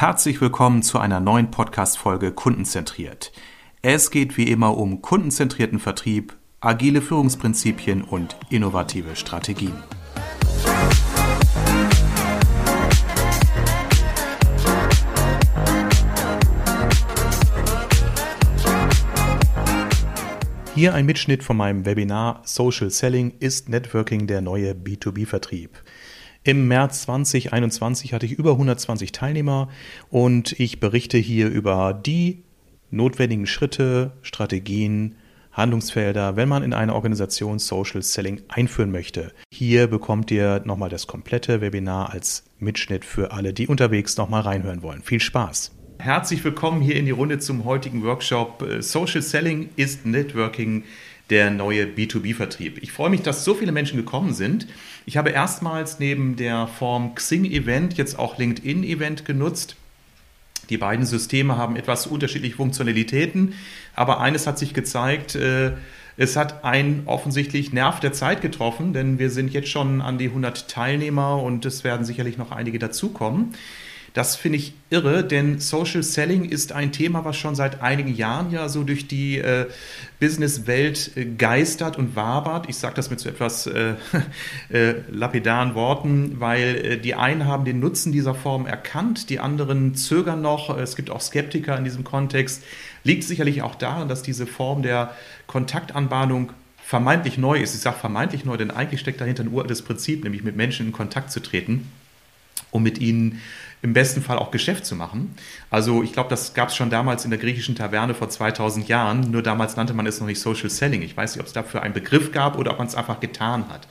Herzlich willkommen zu einer neuen Podcast-Folge Kundenzentriert. Es geht wie immer um kundenzentrierten Vertrieb, agile Führungsprinzipien und innovative Strategien. Hier ein Mitschnitt von meinem Webinar Social Selling ist Networking der neue B2B-Vertrieb. Im März 2021 hatte ich über 120 Teilnehmer und ich berichte hier über die notwendigen Schritte, Strategien, Handlungsfelder, wenn man in eine Organisation Social Selling einführen möchte. Hier bekommt ihr nochmal das komplette Webinar als Mitschnitt für alle, die unterwegs nochmal reinhören wollen. Viel Spaß! Herzlich willkommen hier in die Runde zum heutigen Workshop äh, Social Selling ist Networking der neue B2B-Vertrieb. Ich freue mich, dass so viele Menschen gekommen sind. Ich habe erstmals neben der Form Xing-Event jetzt auch LinkedIn-Event genutzt. Die beiden Systeme haben etwas unterschiedliche Funktionalitäten, aber eines hat sich gezeigt, äh, es hat einen offensichtlich Nerv der Zeit getroffen, denn wir sind jetzt schon an die 100 Teilnehmer und es werden sicherlich noch einige dazukommen. Das finde ich irre, denn Social Selling ist ein Thema, was schon seit einigen Jahren ja so durch die äh, Businesswelt äh, geistert und wabert. Ich sage das mit so etwas äh, äh, lapidaren Worten, weil äh, die einen haben den Nutzen dieser Form erkannt, die anderen zögern noch. Es gibt auch Skeptiker in diesem Kontext. Liegt sicherlich auch daran, dass diese Form der Kontaktanbahnung vermeintlich neu ist. Ich sage vermeintlich neu, denn eigentlich steckt dahinter ein uraltes Prinzip, nämlich mit Menschen in Kontakt zu treten, um mit ihnen im besten Fall auch Geschäft zu machen. Also ich glaube, das gab es schon damals in der griechischen Taverne vor 2000 Jahren, nur damals nannte man es noch nicht Social Selling. Ich weiß nicht, ob es dafür einen Begriff gab oder ob man es einfach getan hat.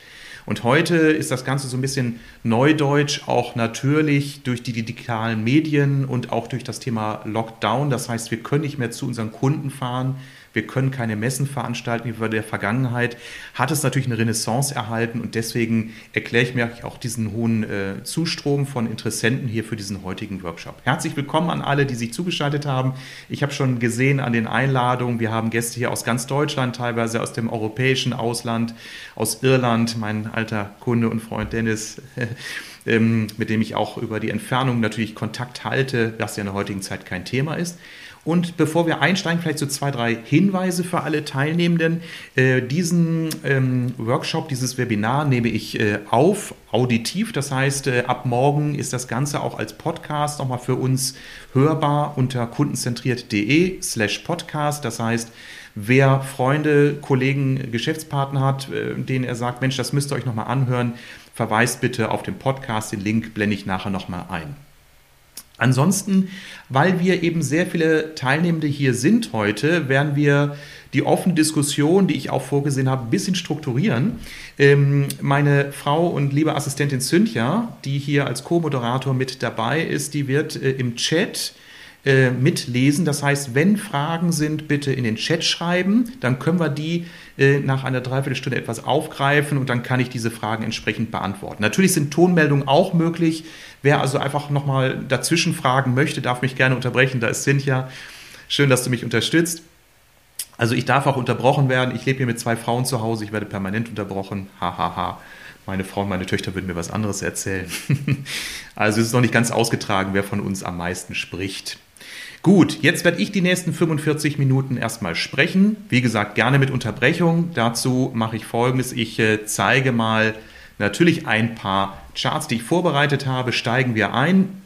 Und heute ist das Ganze so ein bisschen neudeutsch, auch natürlich durch die digitalen Medien und auch durch das Thema Lockdown. Das heißt, wir können nicht mehr zu unseren Kunden fahren, wir können keine Messen veranstalten wie bei der Vergangenheit, hat es natürlich eine Renaissance erhalten und deswegen erkläre ich mir auch diesen hohen äh, Zustrom von Interessenten hier für diesen heutigen Workshop. Herzlich willkommen an alle, die sich zugeschaltet haben. Ich habe schon gesehen an den Einladungen, wir haben Gäste hier aus ganz Deutschland, teilweise aus dem europäischen Ausland, aus Irland, mein alter Kunde und Freund Dennis. Ähm, mit dem ich auch über die Entfernung natürlich Kontakt halte, was ja in der heutigen Zeit kein Thema ist. Und bevor wir einsteigen, vielleicht so zwei, drei Hinweise für alle Teilnehmenden. Äh, diesen ähm, Workshop, dieses Webinar nehme ich äh, auf, auditiv. Das heißt, äh, ab morgen ist das Ganze auch als Podcast nochmal für uns hörbar unter kundenzentriert.de slash podcast. Das heißt, wer Freunde, Kollegen, Geschäftspartner hat, äh, denen er sagt, Mensch, das müsst ihr euch nochmal anhören, verweist bitte auf den Podcast. Den Link blende ich nachher nochmal ein. Ansonsten, weil wir eben sehr viele Teilnehmende hier sind heute, werden wir die offene Diskussion, die ich auch vorgesehen habe, ein bisschen strukturieren. Ähm, meine Frau und liebe Assistentin Cynthia, die hier als Co-Moderator mit dabei ist, die wird äh, im Chat äh, mitlesen. Das heißt, wenn Fragen sind, bitte in den Chat schreiben. Dann können wir die äh, nach einer Dreiviertelstunde etwas aufgreifen und dann kann ich diese Fragen entsprechend beantworten. Natürlich sind Tonmeldungen auch möglich. Wer also einfach nochmal dazwischen fragen möchte, darf mich gerne unterbrechen. Da ist Cynthia. Schön, dass du mich unterstützt. Also ich darf auch unterbrochen werden. Ich lebe hier mit zwei Frauen zu Hause. Ich werde permanent unterbrochen. Hahaha. Ha, ha. Meine Frau und meine Töchter würden mir was anderes erzählen. also es ist noch nicht ganz ausgetragen, wer von uns am meisten spricht. Gut, jetzt werde ich die nächsten 45 Minuten erstmal sprechen. Wie gesagt, gerne mit Unterbrechung. Dazu mache ich folgendes. Ich äh, zeige mal natürlich ein paar Charts, die ich vorbereitet habe. Steigen wir ein.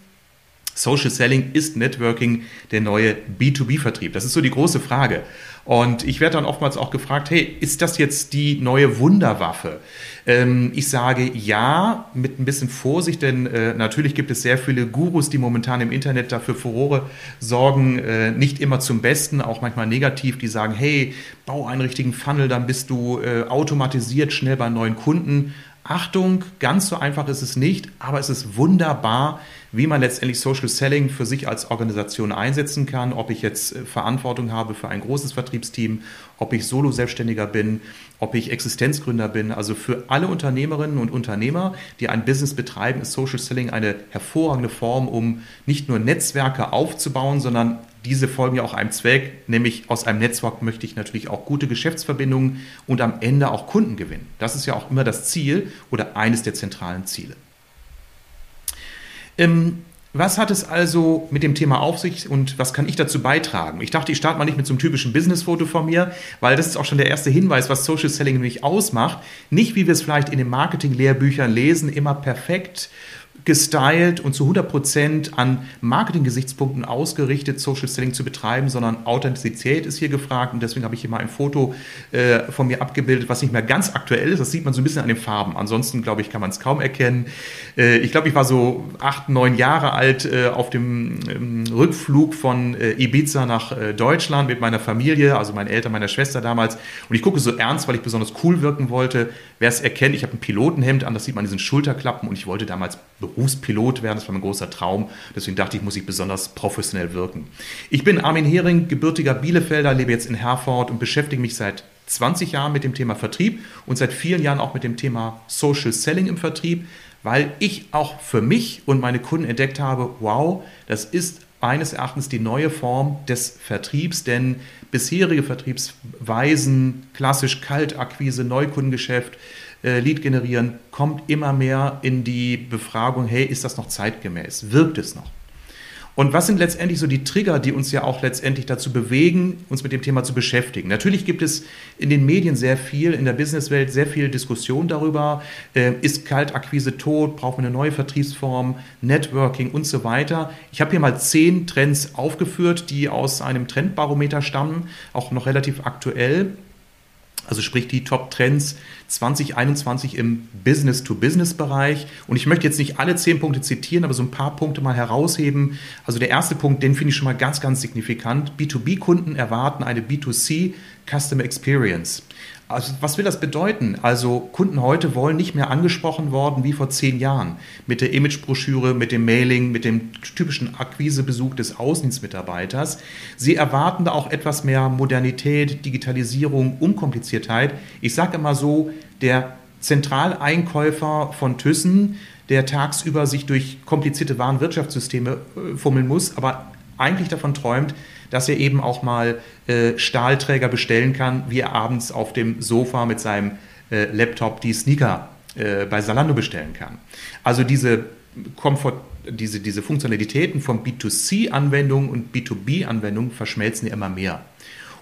Social Selling ist Networking der neue B2B-Vertrieb? Das ist so die große Frage. Und ich werde dann oftmals auch gefragt, hey, ist das jetzt die neue Wunderwaffe? Ähm, ich sage ja, mit ein bisschen Vorsicht, denn äh, natürlich gibt es sehr viele Gurus, die momentan im Internet dafür Furore sorgen, äh, nicht immer zum Besten, auch manchmal negativ, die sagen, hey, bau einen richtigen Funnel, dann bist du äh, automatisiert schnell bei neuen Kunden. Achtung, ganz so einfach ist es nicht, aber es ist wunderbar, wie man letztendlich Social Selling für sich als Organisation einsetzen kann, ob ich jetzt äh, Verantwortung habe für ein großes Vertriebsteam, ob ich Solo-Selbstständiger bin, ob ich Existenzgründer bin. Also für alle Unternehmerinnen und Unternehmer, die ein Business betreiben, ist Social Selling eine hervorragende Form, um nicht nur Netzwerke aufzubauen, sondern diese folgen ja auch einem Zweck, nämlich aus einem Netzwerk möchte ich natürlich auch gute Geschäftsverbindungen und am Ende auch Kunden gewinnen. Das ist ja auch immer das Ziel oder eines der zentralen Ziele. Ähm, Was hat es also mit dem Thema auf sich und was kann ich dazu beitragen? Ich dachte, ich starte mal nicht mit so einem typischen Business-Foto von mir, weil das ist auch schon der erste Hinweis, was Social Selling nämlich ausmacht. Nicht, wie wir es vielleicht in den Marketing-Lehrbüchern lesen, immer perfekt gestylt und zu 100% an Marketing-Gesichtspunkten ausgerichtet, Social Selling zu betreiben, sondern Authentizität ist hier gefragt und deswegen habe ich hier mal ein Foto äh, von mir abgebildet, was nicht mehr ganz aktuell ist. Das sieht man so ein bisschen an den Farben. Ansonsten, glaube ich, kann man es kaum erkennen. Äh, ich glaube, ich war so acht, neun Jahre alt äh, auf dem ähm, Rückflug von äh, Ibiza nach äh, Deutschland mit meiner Familie, also meinen Eltern, meiner Schwester damals. Und ich gucke so ernst, weil ich besonders cool wirken wollte. Wer es erkennt, ich habe ein Pilotenhemd an, das sieht man an diesen Schulterklappen und ich wollte damals Berufspilot werden. Das war mein großer Traum. Deswegen dachte ich, muss ich besonders professionell wirken. Ich bin Armin Hering, gebürtiger Bielefelder, lebe jetzt in Herford und beschäftige mich seit 20 Jahren mit dem Thema Vertrieb und seit vielen Jahren auch mit dem Thema Social Selling im Vertrieb, weil ich auch für mich und meine Kunden entdeckt habe, wow, das ist meines Erachtens die neue Form des Vertriebs, denn bisherige Vertriebsweisen, klassisch Kaltakquise, Neukundengeschäft, äh, Lead generieren, kommt immer mehr in die Befragung, hey, ist das noch zeitgemäß? Wirkt es noch? Und was sind letztendlich so die Trigger, die uns ja auch letztendlich dazu bewegen, uns mit dem Thema zu beschäftigen? Natürlich gibt es in den Medien sehr viel, in der Businesswelt sehr viel Diskussion darüber. Äh, ist Kaltakquise tot? Braucht man eine neue Vertriebsform? Networking und so weiter. Ich habe hier mal zehn Trends aufgeführt, die aus einem Trendbarometer stammen, auch noch relativ aktuell. Also sprich die Top-Trends 2021 im Business-to-Business-Bereich. Und ich möchte jetzt nicht alle zehn Punkte zitieren, aber so ein paar Punkte mal herausheben. Also der erste Punkt, den finde ich schon mal ganz, ganz signifikant. B2B-Kunden erwarten eine B2C Customer Experience. Also was will das bedeuten? Also Kunden heute wollen nicht mehr angesprochen worden wie vor zehn Jahren mit der Imagebroschüre, mit dem Mailing, mit dem typischen Akquisebesuch des Außendienstmitarbeiters. Sie erwarten da auch etwas mehr Modernität, Digitalisierung, Unkompliziertheit. Ich sage immer so, der Zentraleinkäufer von Thyssen, der tagsüber sich durch komplizierte Warenwirtschaftssysteme äh, fummeln muss, aber eigentlich davon träumt, dass er eben auch mal äh, Stahlträger bestellen kann, wie er abends auf dem Sofa mit seinem äh, Laptop die Sneaker äh, bei Salando bestellen kann. Also diese Komfort, diese, diese Funktionalitäten von B2C-Anwendungen und B2B-Anwendungen verschmelzen ja immer mehr.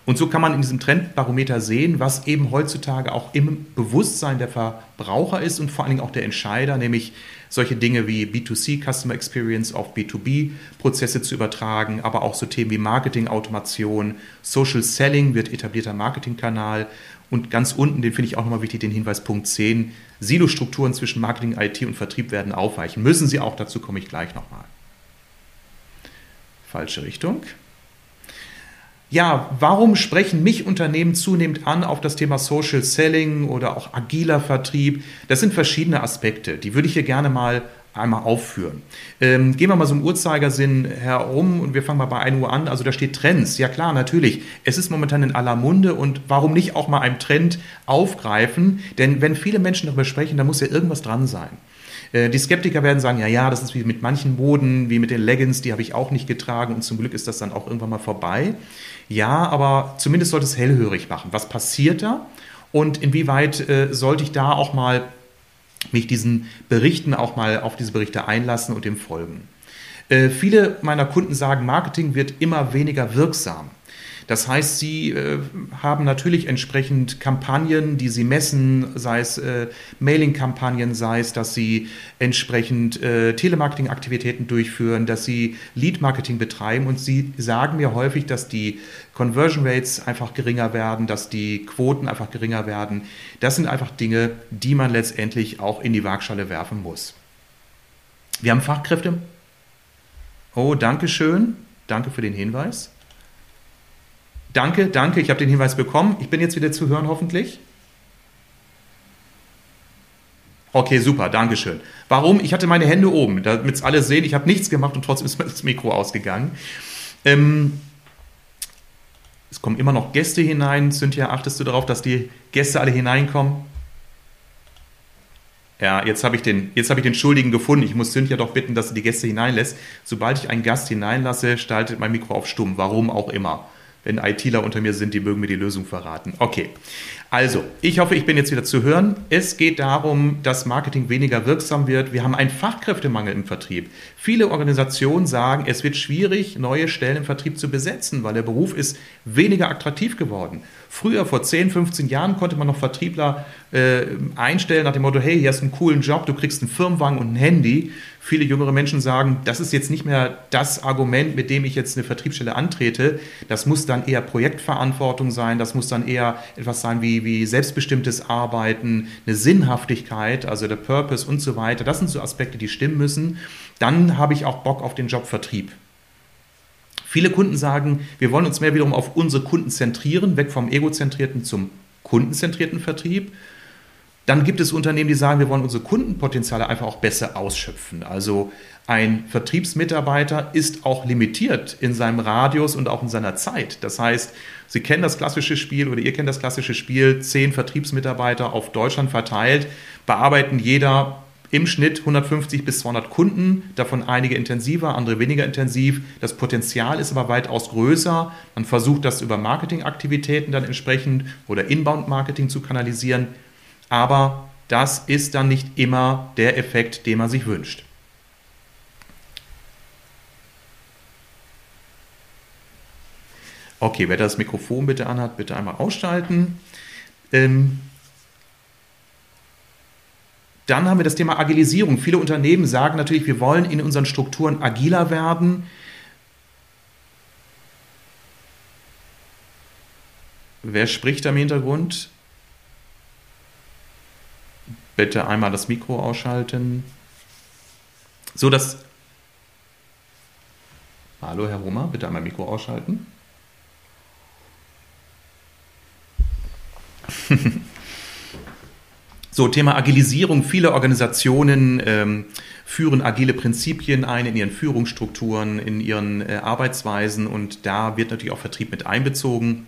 Und so kann man in diesem Trendbarometer sehen, was eben heutzutage auch im Bewusstsein der Verbraucher ist und vor allen Dingen auch der Entscheider, nämlich solche Dinge wie B2C Customer Experience auf B2B Prozesse zu übertragen, aber auch so Themen wie Marketing Automation, Social Selling wird etablierter Marketingkanal und ganz unten, den finde ich auch nochmal wichtig, den Hinweis Punkt 10, Silo-Strukturen zwischen Marketing, IT und Vertrieb werden aufweichen. Müssen sie auch, dazu komme ich gleich nochmal. Falsche Richtung. Ja, warum sprechen mich Unternehmen zunehmend an auf das Thema Social Selling oder auch agiler Vertrieb? Das sind verschiedene Aspekte, die würde ich hier gerne mal einmal aufführen. Ähm, gehen wir mal so im Uhrzeigersinn herum und wir fangen mal bei 1 Uhr an. Also da steht Trends. Ja klar, natürlich. Es ist momentan in aller Munde und warum nicht auch mal einen Trend aufgreifen? Denn wenn viele Menschen darüber sprechen, dann muss ja irgendwas dran sein. Äh, die Skeptiker werden sagen, ja, ja, das ist wie mit manchen Moden, wie mit den Leggings, die habe ich auch nicht getragen und zum Glück ist das dann auch irgendwann mal vorbei. Ja, aber zumindest sollte es hellhörig machen. Was passiert da? Und inwieweit äh, sollte ich da auch mal mich diesen Berichten auch mal auf diese Berichte einlassen und dem folgen? Äh, viele meiner Kunden sagen, Marketing wird immer weniger wirksam. Das heißt, sie äh, haben natürlich entsprechend Kampagnen, die sie messen, sei es äh, Mailing-Kampagnen, sei es, dass sie entsprechend äh, Telemarketing-Aktivitäten durchführen, dass sie Lead-Marketing betreiben und sie sagen mir häufig, dass die Conversion Rates einfach geringer werden, dass die Quoten einfach geringer werden. Das sind einfach Dinge, die man letztendlich auch in die Waagschale werfen muss. Wir haben Fachkräfte. Oh, danke schön. Danke für den Hinweis. Danke, danke, ich habe den Hinweis bekommen. Ich bin jetzt wieder zu hören, hoffentlich. Okay, super, danke schön. Warum? Ich hatte meine Hände oben, damit es alle sehen. Ich habe nichts gemacht und trotzdem ist das Mikro ausgegangen. Ähm, es kommen immer noch Gäste hinein. Cynthia, achtest du darauf, dass die Gäste alle hineinkommen? Ja, jetzt habe ich, den, hab ich den Schuldigen gefunden. Ich muss Cynthia doch bitten, dass sie die Gäste hineinlässt. Sobald ich einen Gast hineinlasse, schaltet mein Mikro auf stumm. Warum auch immer wenn ITler unter mir sind, die mögen mir die Lösung verraten. Okay, Also, ich hoffe, ich bin jetzt wieder zu hören. Es geht darum, dass Marketing weniger wirksam wird. Wir haben einen Fachkräftemangel im Vertrieb. Viele Organisationen sagen, es wird schwierig, neue Stellen im Vertrieb zu besetzen, weil der Beruf ist weniger attraktiv geworden. Früher, vor 10, 15 Jahren, konnte man noch Vertriebler äh, einstellen nach dem Motto, hey, hier hast du einen coolen Job, du kriegst einen Firmenwagen und ein Handy. Viele jüngere Menschen sagen, das ist jetzt nicht mehr das Argument, mit dem ich jetzt eine Vertriebsstelle antrete. Das muss dann eher Projektverantwortung sein, das muss dann eher etwas sein wie, wie selbstbestimmtes Arbeiten, eine Sinnhaftigkeit, also der Purpose und so weiter. Das sind so Aspekte, die stimmen müssen. Dann habe ich auch Bock auf den Job Vertrieb. Viele Kunden sagen, wir wollen uns mehr wiederum auf unsere Kunden zentrieren, weg vom egozentrierten zum kundenzentrierten Vertrieb. Dann gibt es Unternehmen, die sagen, wir wollen unsere Kundenpotenziale einfach auch besser ausschöpfen. Also ein Vertriebsmitarbeiter ist auch limitiert in seinem Radius und auch in seiner Zeit. Das heißt, Sie kennen das klassische Spiel oder ihr kennt das klassische Spiel, zehn Vertriebsmitarbeiter auf Deutschland verteilt, bearbeiten jeder im Schnitt 150 bis 200 Kunden, davon einige intensiver, andere weniger intensiv. Das Potenzial ist aber weitaus größer. Man versucht das über Marketingaktivitäten dann entsprechend oder Inbound-Marketing zu kanalisieren. Aber das ist dann nicht immer der Effekt, den man sich wünscht. Okay, wer das Mikrofon bitte anhat, bitte einmal ausschalten. Ähm, dann haben wir das Thema Agilisierung. Viele Unternehmen sagen natürlich, wir wollen in unseren Strukturen agiler werden. Wer spricht da im Hintergrund? Bitte einmal das Mikro ausschalten. So, dass. Hallo, Herr Rummer, bitte einmal Mikro ausschalten. So, Thema Agilisierung. Viele Organisationen ähm, führen agile Prinzipien ein in ihren Führungsstrukturen, in ihren äh, Arbeitsweisen und da wird natürlich auch Vertrieb mit einbezogen.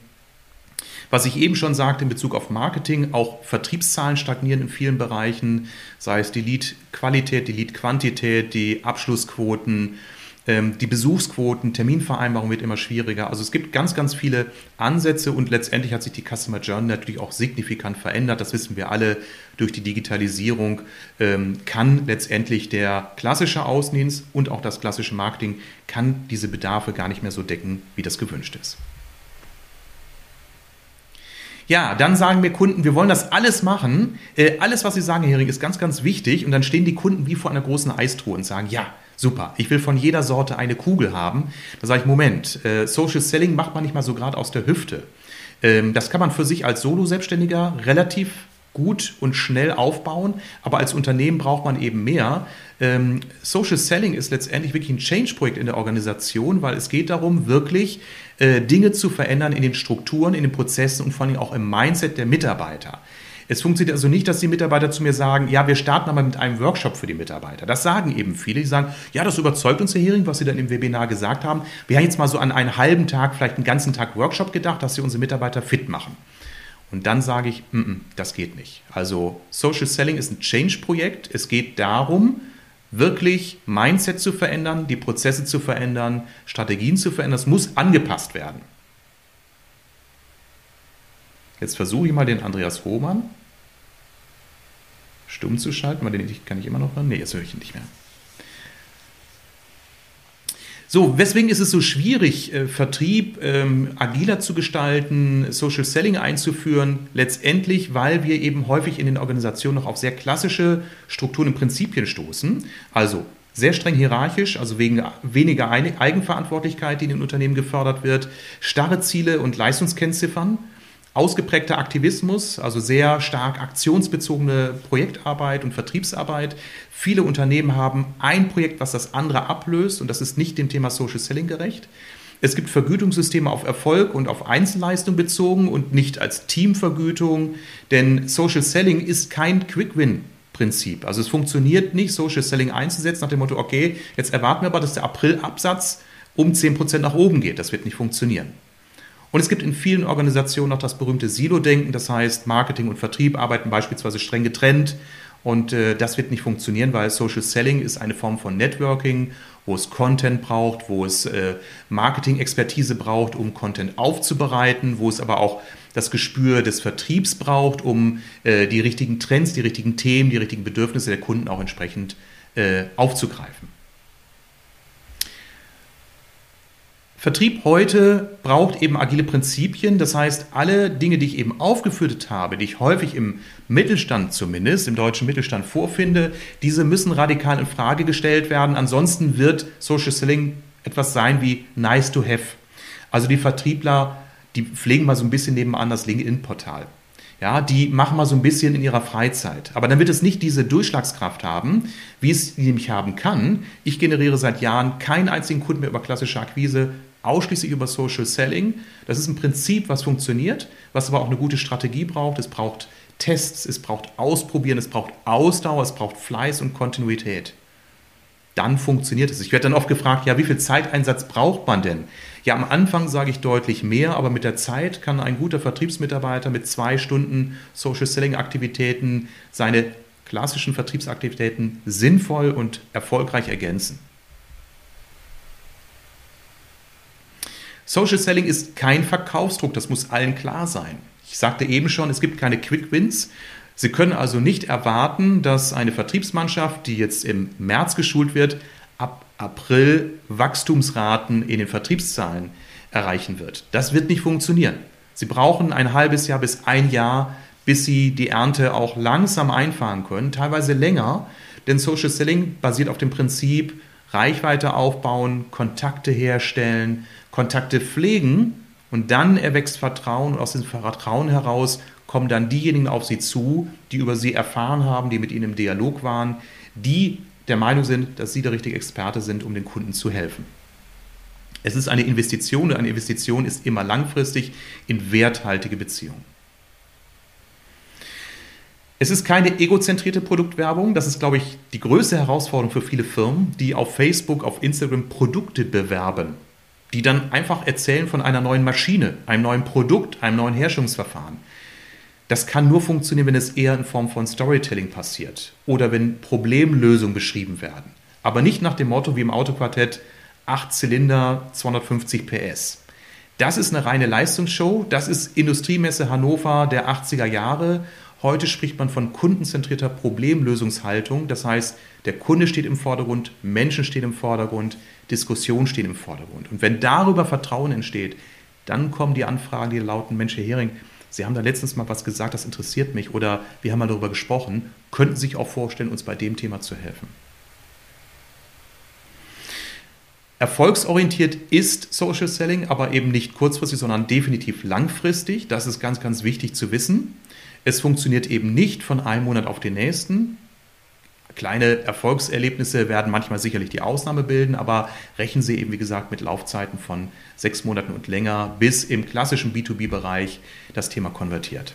Was ich eben schon sagte in Bezug auf Marketing, auch Vertriebszahlen stagnieren in vielen Bereichen, sei es die Lead-Qualität, die Lead-Quantität, die Abschlussquoten, die Besuchsquoten, Terminvereinbarung wird immer schwieriger. Also es gibt ganz, ganz viele Ansätze und letztendlich hat sich die Customer Journey natürlich auch signifikant verändert. Das wissen wir alle. Durch die Digitalisierung ähm, kann letztendlich der klassische Außendienst und auch das klassische Marketing kann diese Bedarfe gar nicht mehr so decken, wie das gewünscht ist. Ja, dann sagen mir Kunden, wir wollen das alles machen. Äh, alles, was Sie sagen, Herr Hering, ist ganz, ganz wichtig. Und dann stehen die Kunden wie vor einer großen Eistruhe und sagen, ja, Super. Ich will von jeder Sorte eine Kugel haben. Da sage ich, Moment, äh, Social Selling macht man nicht mal so gerade aus der Hüfte. Ähm, das kann man für sich als Solo-Selbstständiger relativ gut und schnell aufbauen, aber als Unternehmen braucht man eben mehr. Ähm, Social Selling ist letztendlich wirklich ein Change-Projekt in der Organisation, weil es geht darum, wirklich äh, Dinge zu verändern in den Strukturen, in den Prozessen und vor allem auch im Mindset der Mitarbeiter. Es funktioniert also nicht, dass die Mitarbeiter zu mir sagen, ja, wir starten aber mit einem Workshop für die Mitarbeiter. Das sagen eben viele. Die sagen, ja, das überzeugt uns, Herr Hering, was Sie dann im Webinar gesagt haben. Wir haben jetzt mal so an einen halben Tag, vielleicht einen ganzen Tag Workshop gedacht, dass Sie unsere Mitarbeiter fit machen. Und dann sage ich, mm -mm, das geht nicht. Also Social Selling ist ein Change-Projekt. Es geht darum, wirklich Mindset zu verändern, die Prozesse zu verändern, Strategien zu verändern. Es muss angepasst werden. Jetzt versuche ich mal den Andreas Hohmann stumm zu schalten, weil den kann ich immer noch hören. Nee, jetzt höre ich ihn nicht mehr. So, weswegen ist es so schwierig, äh, Vertrieb ähm, agiler zu gestalten, Social Selling einzuführen? Letztendlich, weil wir eben häufig in den Organisationen noch auf sehr klassische Strukturen und Prinzipien stoßen. Also sehr streng hierarchisch, also wegen weniger Eigenverantwortlichkeit, die in den Unternehmen gefördert wird, starre Ziele und Leistungskennziffern ausgeprägter Aktivismus, also sehr stark aktionsbezogene Projektarbeit und Vertriebsarbeit. Viele Unternehmen haben ein Projekt, was das andere ablöst und das ist nicht dem Thema Social Selling gerecht. Es gibt Vergütungssysteme auf Erfolg und auf Einzelleistung bezogen und nicht als Teamvergütung, denn Social Selling ist kein Quick-Win. Prinzip. Also es funktioniert nicht, Social Selling einzusetzen nach dem Motto, okay, jetzt erwarten wir aber, dass der April-Absatz um 10% nach oben geht. Das wird nicht funktionieren. Und es gibt in vielen Organisationen noch das berühmte Silo-Denken, das heißt, Marketing und Vertrieb arbeiten beispielsweise streng getrennt Und äh, das wird nicht funktionieren, weil Social Selling ist eine Form von Networking, wo es Content braucht, wo es äh, Marketing-Expertise braucht, um Content aufzubereiten, wo es aber auch das Gespür des Vertriebs braucht, um äh, die richtigen Trends, die richtigen Themen, die richtigen Bedürfnisse der Kunden auch entsprechend äh, aufzugreifen. Vertrieb heute braucht eben agile Prinzipien. Das heißt, alle Dinge, die ich eben aufgeführt habe, die ich häufig im Mittelstand zumindest, im deutschen Mittelstand vorfinde, diese müssen radikal in Frage gestellt werden. Ansonsten wird Social Selling etwas sein wie nice to have. Also die Vertriebler, die pflegen mal so ein bisschen nebenan das LinkedIn-Portal. Ja, die machen mal so ein bisschen in ihrer Freizeit. Aber wird es nicht diese Durchschlagskraft haben, wie es nämlich haben kann. Ich generiere seit Jahren keinen einzigen Kunden mehr über klassische Akquise, ausschließlich über Social Selling. Das ist ein Prinzip, was funktioniert, was aber auch eine gute Strategie braucht. Es braucht Tests, es braucht Ausprobieren, es braucht Ausdauer, es braucht Fleiß und Kontinuität. Dann funktioniert es. Ich werde dann oft gefragt, ja, wie viel Zeiteinsatz braucht man denn? Ja, am Anfang sage ich deutlich mehr, aber mit der Zeit kann ein guter Vertriebsmitarbeiter mit zwei Stunden Social Selling Aktivitäten seine klassischen Vertriebsaktivitäten sinnvoll und erfolgreich ergänzen. Social Selling ist kein Verkaufsdruck, das muss allen klar sein. Ich sagte eben schon, es gibt keine Quick Wins. Sie können also nicht erwarten, dass eine Vertriebsmannschaft, die jetzt im März geschult wird, ab April Wachstumsraten in den Vertriebszahlen erreichen wird. Das wird nicht funktionieren. Sie brauchen ein halbes Jahr bis ein Jahr, bis Sie die Ernte auch langsam einfahren können, teilweise länger, denn Social Selling basiert auf dem Prinzip Reichweite aufbauen, Kontakte herstellen, Kontakte pflegen und dann erwächst Vertrauen und aus diesem Vertrauen heraus kommen dann diejenigen auf sie zu, die über sie erfahren haben, die mit ihnen im Dialog waren, die der Meinung sind, dass sie der richtige Experte sind, um den Kunden zu helfen. Es ist eine Investition und eine Investition ist immer langfristig in werthaltige Beziehungen. Es ist keine egozentrierte Produktwerbung. Das ist, glaube ich, die größte Herausforderung für viele Firmen, die auf Facebook, auf Instagram Produkte bewerben die dann einfach erzählen von einer neuen Maschine, einem neuen Produkt, einem neuen Herstellungsverfahren. Das kann nur funktionieren, wenn es eher in Form von Storytelling passiert oder wenn Problemlösungen beschrieben werden. Aber nicht nach dem Motto wie im Autoquartett 8 Zylinder, 250 PS. Das ist eine reine Leistungsshow, das ist Industriemesse Hannover der 80er Jahre Heute spricht man von kundenzentrierter Problemlösungshaltung. Das heißt, der Kunde steht im Vordergrund, Menschen stehen im Vordergrund, Diskussionen stehen im Vordergrund. Und wenn darüber Vertrauen entsteht, dann kommen die Anfragen, die lauten, Mensch, Herr Hering, Sie haben da letztens mal was gesagt, das interessiert mich oder wir haben mal darüber gesprochen, könnten Sie sich auch vorstellen, uns bei dem Thema zu helfen. Erfolgsorientiert ist Social Selling, aber eben nicht kurzfristig, sondern definitiv langfristig. Das ist ganz, ganz wichtig zu wissen. Es funktioniert eben nicht von einem Monat auf den nächsten. Kleine Erfolgserlebnisse werden manchmal sicherlich die Ausnahme bilden, aber rechnen Sie eben, wie gesagt, mit Laufzeiten von sechs Monaten und länger, bis im klassischen B2B-Bereich das Thema konvertiert.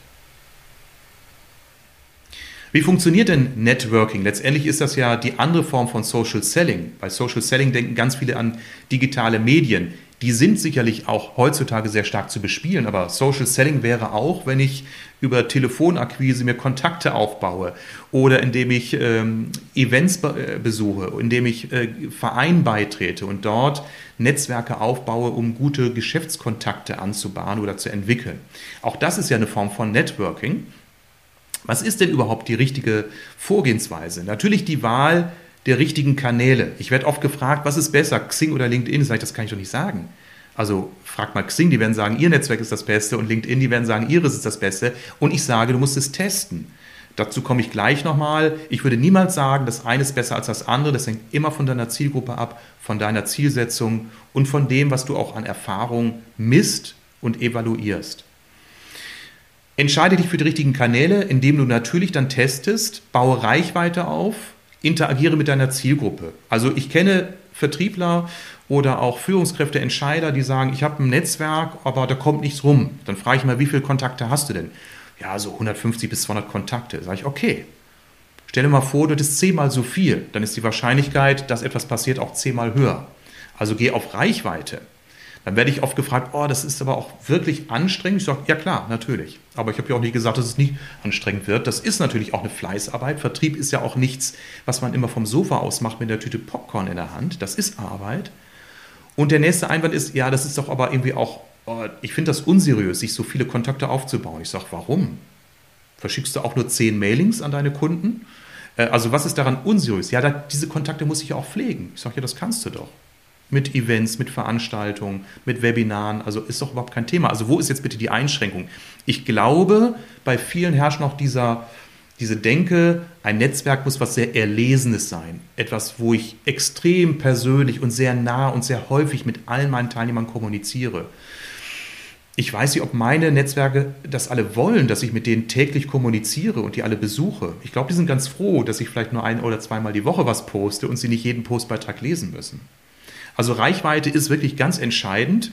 Wie funktioniert denn Networking? Letztendlich ist das ja die andere Form von Social Selling. Bei Social Selling denken ganz viele an digitale Medien die sind sicherlich auch heutzutage sehr stark zu bespielen, aber Social Selling wäre auch, wenn ich über Telefonakquise mir Kontakte aufbaue oder indem ich ähm, Events be äh, besuche, indem ich äh, Vereinen beitrete und dort Netzwerke aufbaue, um gute Geschäftskontakte anzubahnen oder zu entwickeln. Auch das ist ja eine Form von Networking. Was ist denn überhaupt die richtige Vorgehensweise? Natürlich die Wahl der richtigen Kanäle. Ich werde oft gefragt, was ist besser, Xing oder LinkedIn? Sag ich, das kann ich doch nicht sagen. Also frag mal Xing, die werden sagen, ihr Netzwerk ist das Beste und LinkedIn, die werden sagen, ihres ist das Beste. Und ich sage, du musst es testen. Dazu komme ich gleich nochmal. Ich würde niemals sagen, das eine ist besser als das andere. Das hängt immer von deiner Zielgruppe ab, von deiner Zielsetzung und von dem, was du auch an Erfahrung misst und evaluierst. Entscheide dich für die richtigen Kanäle, indem du natürlich dann testest, baue Reichweite auf, interagiere mit deiner Zielgruppe. Also ich kenne Vertriebler oder auch Führungskräfte, Entscheider, die sagen, ich habe ein Netzwerk, aber da kommt nichts rum. Dann frage ich mal, wie viele Kontakte hast du denn? Ja, so 150 bis 200 Kontakte. Sage ich, okay. Stell dir mal vor, du hättest zehnmal so viel. Dann ist die Wahrscheinlichkeit, dass etwas passiert, auch zehnmal höher. Also geh auf Reichweite. Dann werde ich oft gefragt, oh, das ist aber auch wirklich anstrengend. Ich sage, ja klar, natürlich. Aber ich habe ja auch nie gesagt, dass es nicht anstrengend wird. Das ist natürlich auch eine Fleißarbeit. Vertrieb ist ja auch nichts, was man immer vom Sofa aus macht mit der Tüte Popcorn in der Hand. Das ist Arbeit. Und der nächste Einwand ist, ja, das ist doch aber irgendwie auch, oh, ich finde das unseriös, sich so viele Kontakte aufzubauen. Ich sage, warum? Verschickst du auch nur zehn Mailings an deine Kunden? Äh, also was ist daran unseriös? Ja, da, diese Kontakte muss ich ja auch pflegen. Ich sage, ja, das kannst du doch mit Events, mit Veranstaltungen, mit Webinaren. Also ist doch überhaupt kein Thema. Also wo ist jetzt bitte die Einschränkung? Ich glaube, bei vielen herrscht noch dieser, diese Denke, ein Netzwerk muss was sehr Erlesenes sein. Etwas, wo ich extrem persönlich und sehr nah und sehr häufig mit allen meinen Teilnehmern kommuniziere. Ich weiß nicht, ob meine Netzwerke das alle wollen, dass ich mit denen täglich kommuniziere und die alle besuche. Ich glaube, die sind ganz froh, dass ich vielleicht nur ein oder zweimal die Woche was poste und sie nicht jeden Postbeitrag lesen müssen. Also Reichweite ist wirklich ganz entscheidend.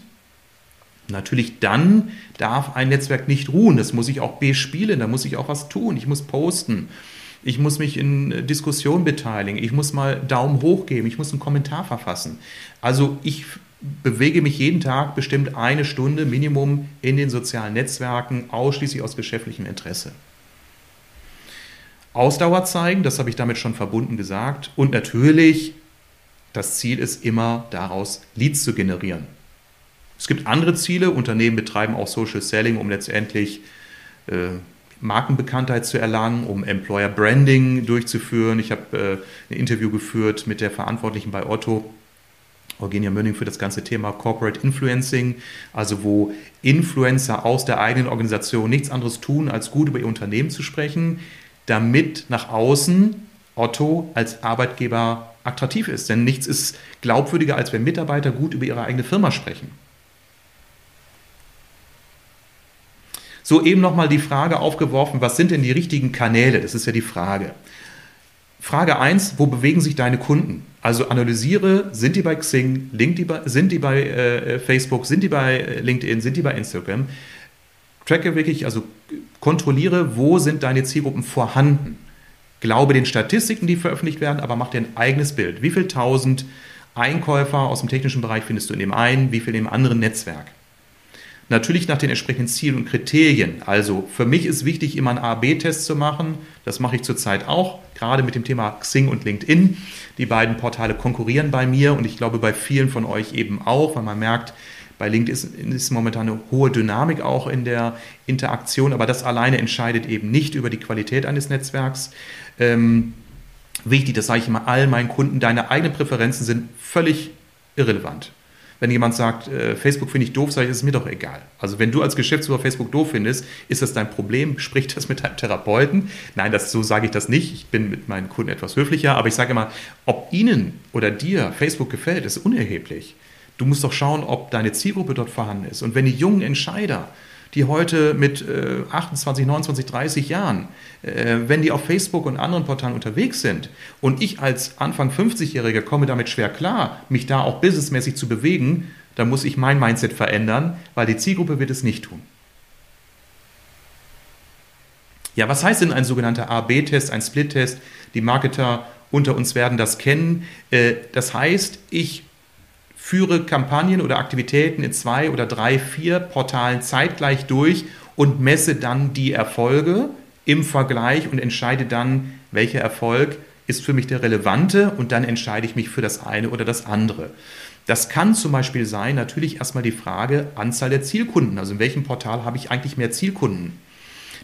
Natürlich dann darf ein Netzwerk nicht ruhen. Das muss ich auch bespielen, da muss ich auch was tun. Ich muss posten. Ich muss mich in Diskussionen beteiligen. Ich muss mal Daumen hoch geben. Ich muss einen Kommentar verfassen. Also ich bewege mich jeden Tag bestimmt eine Stunde Minimum in den sozialen Netzwerken, ausschließlich aus geschäftlichem Interesse. Ausdauer zeigen, das habe ich damit schon verbunden gesagt. Und natürlich das Ziel ist immer daraus Leads zu generieren. Es gibt andere Ziele. Unternehmen betreiben auch Social Selling, um letztendlich äh, Markenbekanntheit zu erlangen, um Employer Branding durchzuführen. Ich habe äh, ein Interview geführt mit der Verantwortlichen bei Otto, Eugenia Mönning, für das ganze Thema Corporate Influencing, also wo Influencer aus der eigenen Organisation nichts anderes tun, als gut über ihr Unternehmen zu sprechen, damit nach außen Otto als Arbeitgeber attraktiv ist. Denn nichts ist glaubwürdiger, als wenn Mitarbeiter gut über ihre eigene Firma sprechen. So eben nochmal die Frage aufgeworfen, was sind denn die richtigen Kanäle? Das ist ja die Frage. Frage 1, wo bewegen sich deine Kunden? Also analysiere, sind die bei Xing, sind die bei äh, Facebook, sind die bei äh, LinkedIn, sind die bei Instagram? Tracke wirklich, also kontrolliere, wo sind deine Zielgruppen vorhanden? Glaube den Statistiken, die veröffentlicht werden, aber mach dir ein eigenes Bild. Wie viel tausend Einkäufer aus dem technischen Bereich findest du in dem einen, wie viel in dem anderen Netzwerk? Natürlich nach den entsprechenden Zielen und Kriterien. Also für mich ist wichtig, immer einen A-B-Test zu machen. Das mache ich zurzeit auch, gerade mit dem Thema Xing und LinkedIn. Die beiden Portale konkurrieren bei mir und ich glaube bei vielen von euch eben auch, weil man merkt, bei LinkedIn ist, momentan eine hohe Dynamik auch in der Interaktion, aber das alleine entscheidet eben nicht über die Qualität eines Netzwerks. Ähm, wichtig, das sage ich immer all meinen Kunden, deine eigenen Präferenzen sind völlig irrelevant. Wenn jemand sagt, äh, Facebook finde ich doof, sage ich, ist mir doch egal. Also wenn du als Geschäftsführer Facebook doof findest, ist das dein Problem? Sprich das mit deinem Therapeuten? Nein, das, so sage ich das nicht. Ich bin mit meinen Kunden etwas höflicher, aber ich sage immer, ob ihnen oder dir Facebook gefällt, ist unerheblich. Du musst doch schauen, ob deine Zielgruppe dort vorhanden ist. Und wenn die jungen Entscheider die heute mit äh, 28, 29, 30 Jahren, äh, wenn die auf Facebook und anderen Portalen unterwegs sind und ich als Anfang 50-Jähriger komme damit schwer klar, mich da auch businessmäßig zu bewegen, dann muss ich mein Mindset verändern, weil die Zielgruppe wird es nicht tun. Ja, was heißt denn ein sogenannter A-B-Test, ein Split-Test? Die Marketer unter uns werden das kennen. Äh, das heißt, ich führe Kampagnen oder Aktivitäten in zwei oder drei, vier Portalen zeitgleich durch und messe dann die Erfolge im Vergleich und entscheide dann, welcher Erfolg ist für mich der relevante und dann entscheide ich mich für das eine oder das andere. Das kann zum Beispiel sein, natürlich erstmal die Frage Anzahl der Zielkunden. Also in welchem Portal habe ich eigentlich mehr Zielkunden?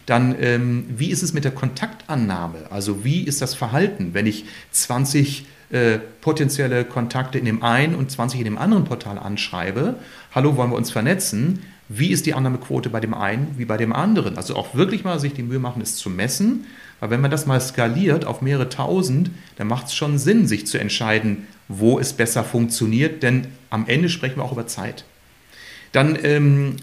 Dann, ähm, wie ist es mit der Kontaktannahme? Also wie ist das Verhalten, wenn ich 20 äh, potenzielle Kontakte in dem einen und 20 in dem anderen Portal anschreibe, hallo, wollen wir uns vernetzen? Wie ist die Annahmequote bei dem einen wie bei dem anderen? Also auch wirklich mal sich die Mühe machen, es zu messen. Weil wenn man das mal skaliert auf mehrere tausend, dann macht es schon Sinn, sich zu entscheiden, wo es besser funktioniert, denn am Ende sprechen wir auch über Zeit. Dann, ähm,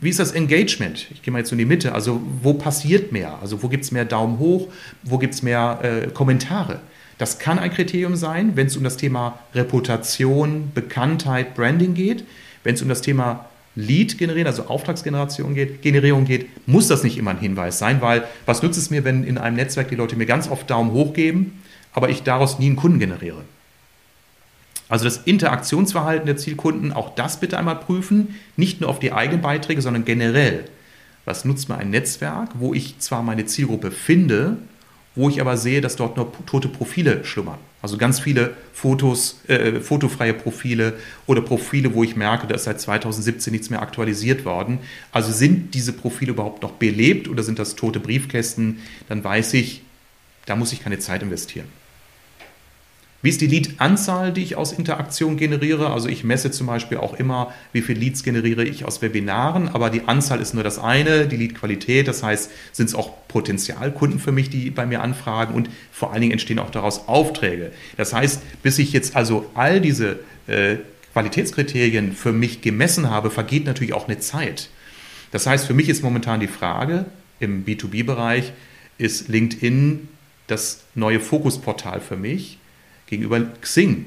wie ist das Engagement? Ich gehe mal jetzt in die Mitte. Also, wo passiert mehr? Also, wo gibt es mehr Daumen hoch? Wo gibt es mehr äh, Kommentare? Das kann ein Kriterium sein, wenn es um das Thema Reputation, Bekanntheit, Branding geht. Wenn es um das Thema Lead generieren, also Auftragsgeneration geht, Generierung geht, muss das nicht immer ein Hinweis sein, weil was nützt es mir, wenn in einem Netzwerk die Leute mir ganz oft Daumen hoch geben, aber ich daraus nie einen Kunden generiere? Also das Interaktionsverhalten der Zielkunden, auch das bitte einmal prüfen, nicht nur auf die eigenen Beiträge, sondern generell. Was nutzt mir ein Netzwerk, wo ich zwar meine Zielgruppe finde, wo ich aber sehe, dass dort nur tote Profile schlummern. Also ganz viele Fotos, äh, fotofreie Profile oder Profile, wo ich merke, da ist seit 2017 nichts mehr aktualisiert worden. Also sind diese Profile überhaupt noch belebt oder sind das tote Briefkästen? Dann weiß ich, da muss ich keine Zeit investieren. Wie ist die Lead-Anzahl, die ich aus Interaktion generiere? Also ich messe zum Beispiel auch immer, wie viele Leads generiere ich aus Webinaren, aber die Anzahl ist nur das eine, die Lead-Qualität, das heißt, sind es auch Potenzialkunden für mich, die bei mir anfragen und vor allen Dingen entstehen auch daraus Aufträge. Das heißt, bis ich jetzt also all diese äh, Qualitätskriterien für mich gemessen habe, vergeht natürlich auch eine Zeit. Das heißt, für mich ist momentan die Frage im B2B-Bereich, ist LinkedIn das neue Fokusportal für mich? Gegenüber Xing.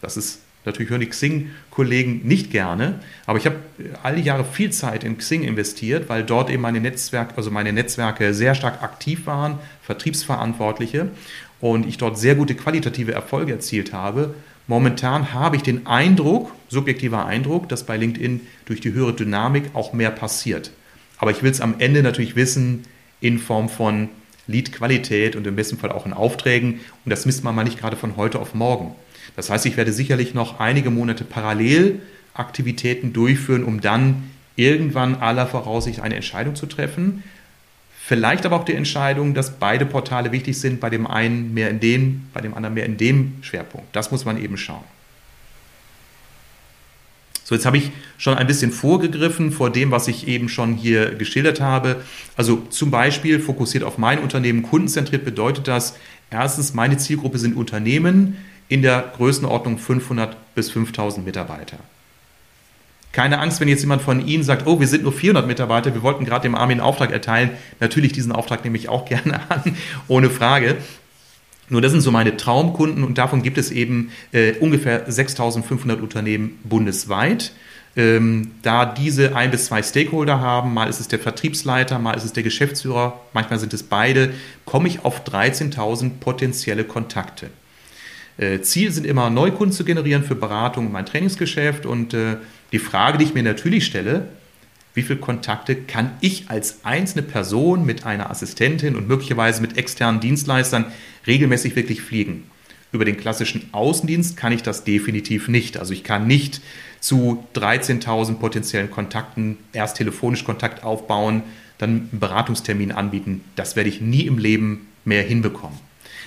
Das ist natürlich hören die Xing-Kollegen nicht gerne, aber ich habe all die Jahre viel Zeit in Xing investiert, weil dort eben meine Netzwerke, also meine Netzwerke sehr stark aktiv waren, Vertriebsverantwortliche und ich dort sehr gute qualitative Erfolge erzielt habe. Momentan habe ich den Eindruck, subjektiver Eindruck, dass bei LinkedIn durch die höhere Dynamik auch mehr passiert. Aber ich will es am Ende natürlich wissen in Form von Lead-Qualität und im besten Fall auch in Aufträgen. Und das misst man mal nicht gerade von heute auf morgen. Das heißt, ich werde sicherlich noch einige Monate parallel Aktivitäten durchführen, um dann irgendwann aller Voraussicht eine Entscheidung zu treffen. Vielleicht aber auch die Entscheidung, dass beide Portale wichtig sind, bei dem einen mehr in dem, bei dem anderen mehr in dem Schwerpunkt. Das muss man eben schauen. So, jetzt habe ich schon ein bisschen vorgegriffen vor dem, was ich eben schon hier geschildert habe. Also zum Beispiel fokussiert auf mein Unternehmen, kundenzentriert bedeutet das, erstens, meine Zielgruppe sind Unternehmen in der Größenordnung 500 bis 5000 Mitarbeiter. Keine Angst, wenn jetzt jemand von Ihnen sagt, oh, wir sind nur 400 Mitarbeiter, wir wollten gerade dem Armin einen Auftrag erteilen. Natürlich, diesen Auftrag nehme ich auch gerne an, ohne Frage. Nur das sind so meine Traumkunden und davon gibt es eben äh, ungefähr 6500 Unternehmen bundesweit. Ähm, da diese ein bis zwei Stakeholder haben, mal ist es der Vertriebsleiter, mal ist es der Geschäftsführer, manchmal sind es beide, komme ich auf 13.000 potenzielle Kontakte. Äh, Ziel sind immer Neukunden zu generieren für Beratung und mein Trainingsgeschäft und äh, die Frage, die ich mir natürlich stelle, wie viele Kontakte kann ich als einzelne Person mit einer Assistentin und möglicherweise mit externen Dienstleistern regelmäßig wirklich fliegen. Über den klassischen Außendienst kann ich das definitiv nicht. Also ich kann nicht zu 13.000 potenziellen Kontakten erst telefonisch Kontakt aufbauen, dann einen Beratungstermin anbieten. Das werde ich nie im Leben mehr hinbekommen.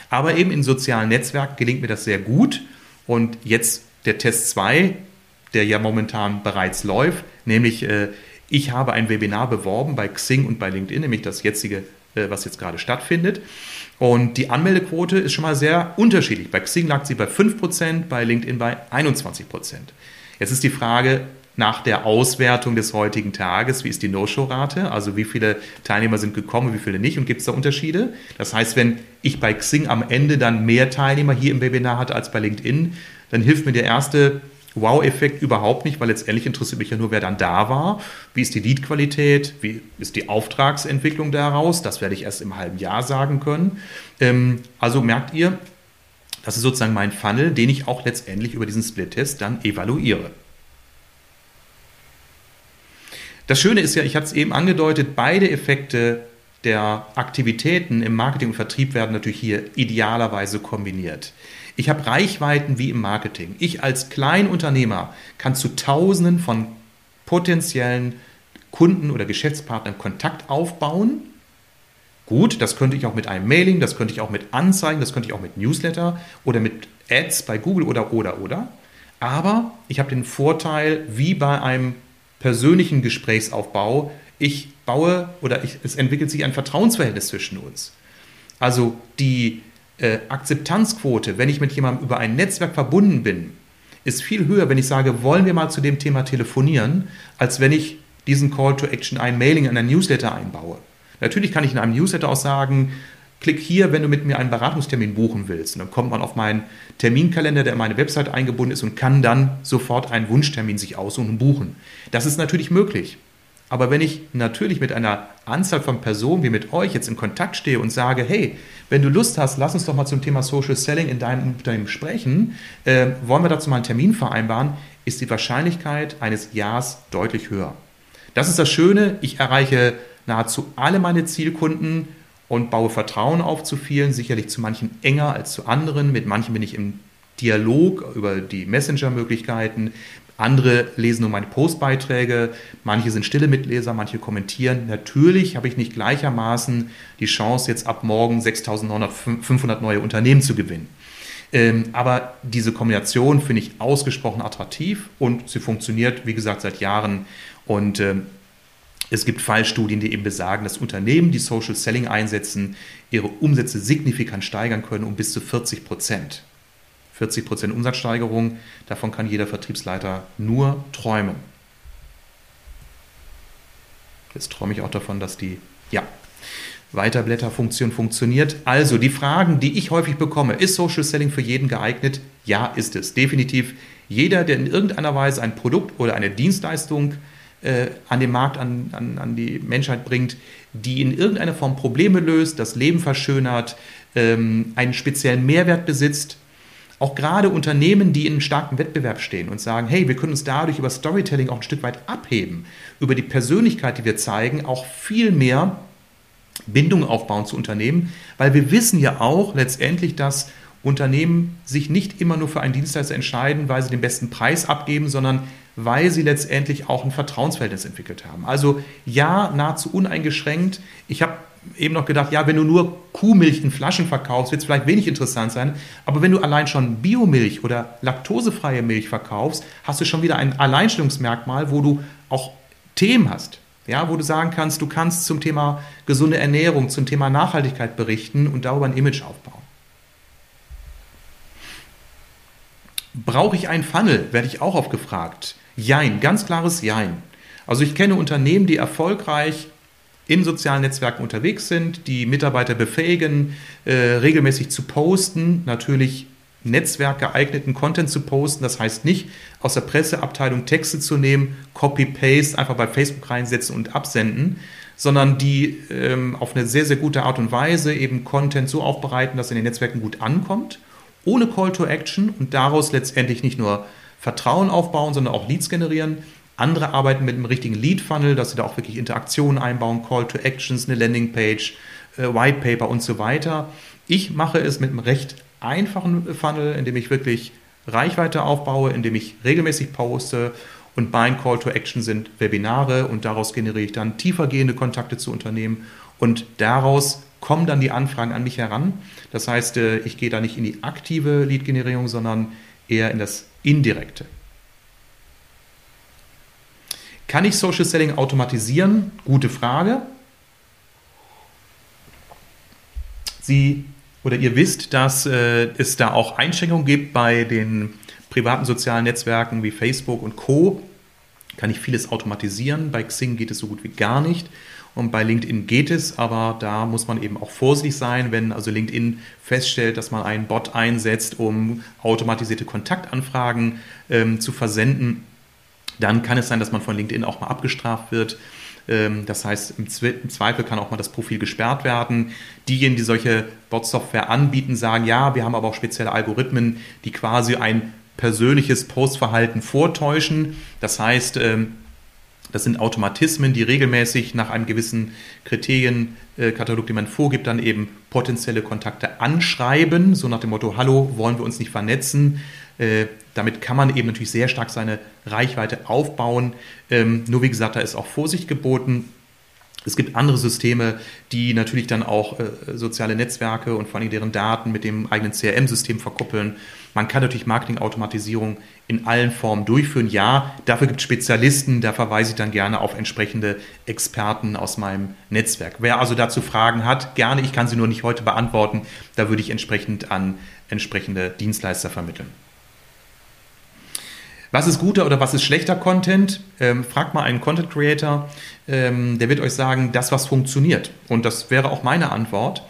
Aber eben in sozialen Netzwerken gelingt mir das sehr gut. Und jetzt der Test 2, der ja momentan bereits läuft, nämlich äh, ich habe ein Webinar beworben bei Xing und bei LinkedIn, nämlich das jetzige, äh, was jetzt gerade stattfindet. Und die Anmeldequote ist schon mal sehr unterschiedlich. Bei Xing lag sie bei 5%, bei LinkedIn bei 21%. Jetzt ist die Frage nach der Auswertung des heutigen Tages, wie ist die No-Show-Rate? Also wie viele Teilnehmer sind gekommen, wie viele nicht und gibt es da Unterschiede? Das heißt, wenn ich bei Xing am Ende dann mehr Teilnehmer hier im Webinar hatte als bei LinkedIn, dann hilft mir der erste Wow-Effekt überhaupt nicht, weil letztendlich interessiert mich ja nur, wer dann da war. Wie ist die Lead-Qualität? Wie ist die Auftragsentwicklung daraus? Das werde ich erst im halben Jahr sagen können. Ähm, also merkt ihr, das ist sozusagen mein Funnel, den ich auch letztendlich über diesen Split-Test dann evaluiere. Das Schöne ist ja, ich hatte es eben angedeutet, beide Effekte der Aktivitäten im Marketing und Vertrieb werden natürlich hier idealerweise kombiniert. Ich habe Reichweiten wie im Marketing. Ich als Kleinunternehmer kann zu Tausenden von potenziellen Kunden oder Geschäftspartnern Kontakt aufbauen. Gut, das könnte ich auch mit einem Mailing, das könnte ich auch mit Anzeigen, das könnte ich auch mit Newsletter oder mit Ads bei Google oder oder oder. Aber ich habe den Vorteil, wie bei einem persönlichen Gesprächsaufbau, ich baue oder ich, es entwickelt sich ein Vertrauensverhältnis zwischen uns. Also die äh, Akzeptanzquote, wenn ich mit jemandem über ein Netzwerk verbunden bin, ist viel höher, wenn ich sage, wollen wir mal zu dem Thema telefonieren, als wenn ich diesen Call to Action, ein Mailing in ein Newsletter einbaue. Natürlich kann ich in einem Newsletter auch sagen, klick hier, wenn du mit mir einen Beratungstermin buchen willst. Und dann kommt man auf meinen Terminkalender, der in meine Website eingebunden ist und kann dann sofort einen Wunschtermin sich aussuchen und buchen. Das ist natürlich möglich. Aber wenn ich natürlich mit einer Anzahl von Personen wie mit euch jetzt in Kontakt stehe und sage, hey, wenn du Lust hast, lass uns doch mal zum Thema Social Selling in deinem Unternehmen sprechen, äh, wollen wir dazu mal einen Termin vereinbaren, ist die Wahrscheinlichkeit eines Ja's deutlich höher. Das ist das Schöne, ich erreiche nahezu alle meine Zielkunden und baue Vertrauen auf zu vielen, sicherlich zu manchen enger als zu anderen, mit manchen bin ich im Dialog über die Messenger-Möglichkeiten, andere lesen nur meine Postbeiträge, manche sind stille Mitleser, manche kommentieren. Natürlich habe ich nicht gleichermaßen die Chance, jetzt ab morgen 6.500 neue Unternehmen zu gewinnen. Ähm, aber diese Kombination finde ich ausgesprochen attraktiv und sie funktioniert, wie gesagt, seit Jahren. Und ähm, es gibt Fallstudien, die eben besagen, dass Unternehmen, die Social Selling einsetzen, ihre Umsätze signifikant steigern können um bis zu 40 Prozent. 40 Prozent Umsatzsteigerung, davon kann jeder Vertriebsleiter nur träumen. Jetzt träume ich auch davon, dass die, ja, Weiterblätterfunktion funktioniert. Also die Fragen, die ich häufig bekomme, ist Social Selling für jeden geeignet? Ja, ist es. Definitiv. Jeder, der in irgendeiner Weise ein Produkt oder eine Dienstleistung äh, an den Markt, an, an, an die Menschheit bringt, die in irgendeiner Form Probleme löst, das Leben verschönert, ähm, einen speziellen Mehrwert besitzt, auch gerade Unternehmen, die in einem starken Wettbewerb stehen und sagen, hey, wir können uns dadurch über Storytelling auch ein Stück weit abheben, über die Persönlichkeit, die wir zeigen, auch viel mehr Bindung aufbauen zu Unternehmen, weil wir wissen ja auch letztendlich, dass Unternehmen sich nicht immer nur für einen Dienstleister entscheiden, weil sie den besten Preis abgeben, sondern weil sie letztendlich auch ein Vertrauensverhältnis entwickelt haben. Also ja, nahezu uneingeschränkt. Ich habe eben noch gedacht, ja, wenn du nur Kuhmilch in Flaschen verkaufst, wird es vielleicht wenig interessant sein. Aber wenn du allein schon Biomilch oder laktosefreie Milch verkaufst, hast du schon wieder ein Alleinstellungsmerkmal, wo du auch Themen hast. Ja, wo du sagen kannst, du kannst zum Thema gesunde Ernährung, zum Thema Nachhaltigkeit berichten und darüber ein Image aufbauen. Brauche ich einen Funnel? Werde ich auch oft gefragt. Jein, ganz klares Jein. Also ich kenne Unternehmen, die erfolgreich in sozialen Netzwerken unterwegs sind, die Mitarbeiter befähigen, äh, regelmäßig zu posten, natürlich netzwerkgeeigneten Content zu posten. Das heißt nicht aus der Presseabteilung Texte zu nehmen, Copy-Paste, einfach bei Facebook reinsetzen und absenden, sondern die ähm, auf eine sehr, sehr gute Art und Weise eben Content so aufbereiten, dass in den Netzwerken gut ankommt, ohne Call to Action und daraus letztendlich nicht nur Vertrauen aufbauen, sondern auch Leads generieren, andere arbeiten mit einem richtigen Lead-Funnel, dass sie da auch wirklich Interaktionen einbauen, Call to Actions, eine Landingpage, äh, White Paper und so weiter. Ich mache es mit einem recht einfachen Funnel, in dem ich wirklich Reichweite aufbaue, in dem ich regelmäßig poste und mein Call to Action sind Webinare und daraus generiere ich dann tiefergehende Kontakte zu Unternehmen und daraus kommen dann die Anfragen an mich heran. Das heißt, äh, ich gehe da nicht in die aktive Lead-Generierung, sondern eher in das indirekte. Kann ich Social Selling automatisieren? Gute Frage. Sie oder ihr wisst, dass äh, es da auch Einschränkungen gibt bei den privaten sozialen Netzwerken wie Facebook und Co. Kann ich vieles automatisieren. Bei Xing geht es so gut wie gar nicht. Und bei LinkedIn geht es, aber da muss man eben auch vorsichtig sein, wenn also LinkedIn feststellt, dass man einen Bot einsetzt, um automatisierte Kontaktanfragen ähm, zu versenden dann kann es sein, dass man von LinkedIn auch mal abgestraft wird. Ähm, das heißt, im Zweifel kann auch mal das Profil gesperrt werden. Diejenigen, die solche Bot-Software anbieten, sagen, ja, wir haben aber auch spezielle Algorithmen, die quasi ein persönliches Postverhalten vortäuschen. Das heißt, ähm, das sind Automatismen, die regelmäßig nach einem gewissen Kriterienkatalog, den man vorgibt, dann eben potenzielle Kontakte anschreiben, so nach dem Motto, hallo, wollen wir uns nicht vernetzen? Damit kann man eben natürlich sehr stark seine Reichweite aufbauen. Ähm, nur wie gesagt, da ist auch Vorsicht geboten. Es gibt andere Systeme, die natürlich dann auch äh, soziale Netzwerke und vor allem deren Daten mit dem eigenen CRM-System verkuppeln. Man kann natürlich Marketingautomatisierung in allen Formen durchführen. Ja, dafür gibt es Spezialisten, da verweise ich dann gerne auf entsprechende Experten aus meinem Netzwerk. Wer also dazu Fragen hat, gerne, ich kann sie nur nicht heute beantworten, da würde ich entsprechend an entsprechende Dienstleister vermitteln. Was ist guter oder was ist schlechter Content? Ähm, fragt mal einen Content Creator, ähm, der wird euch sagen, das, was funktioniert. Und das wäre auch meine Antwort.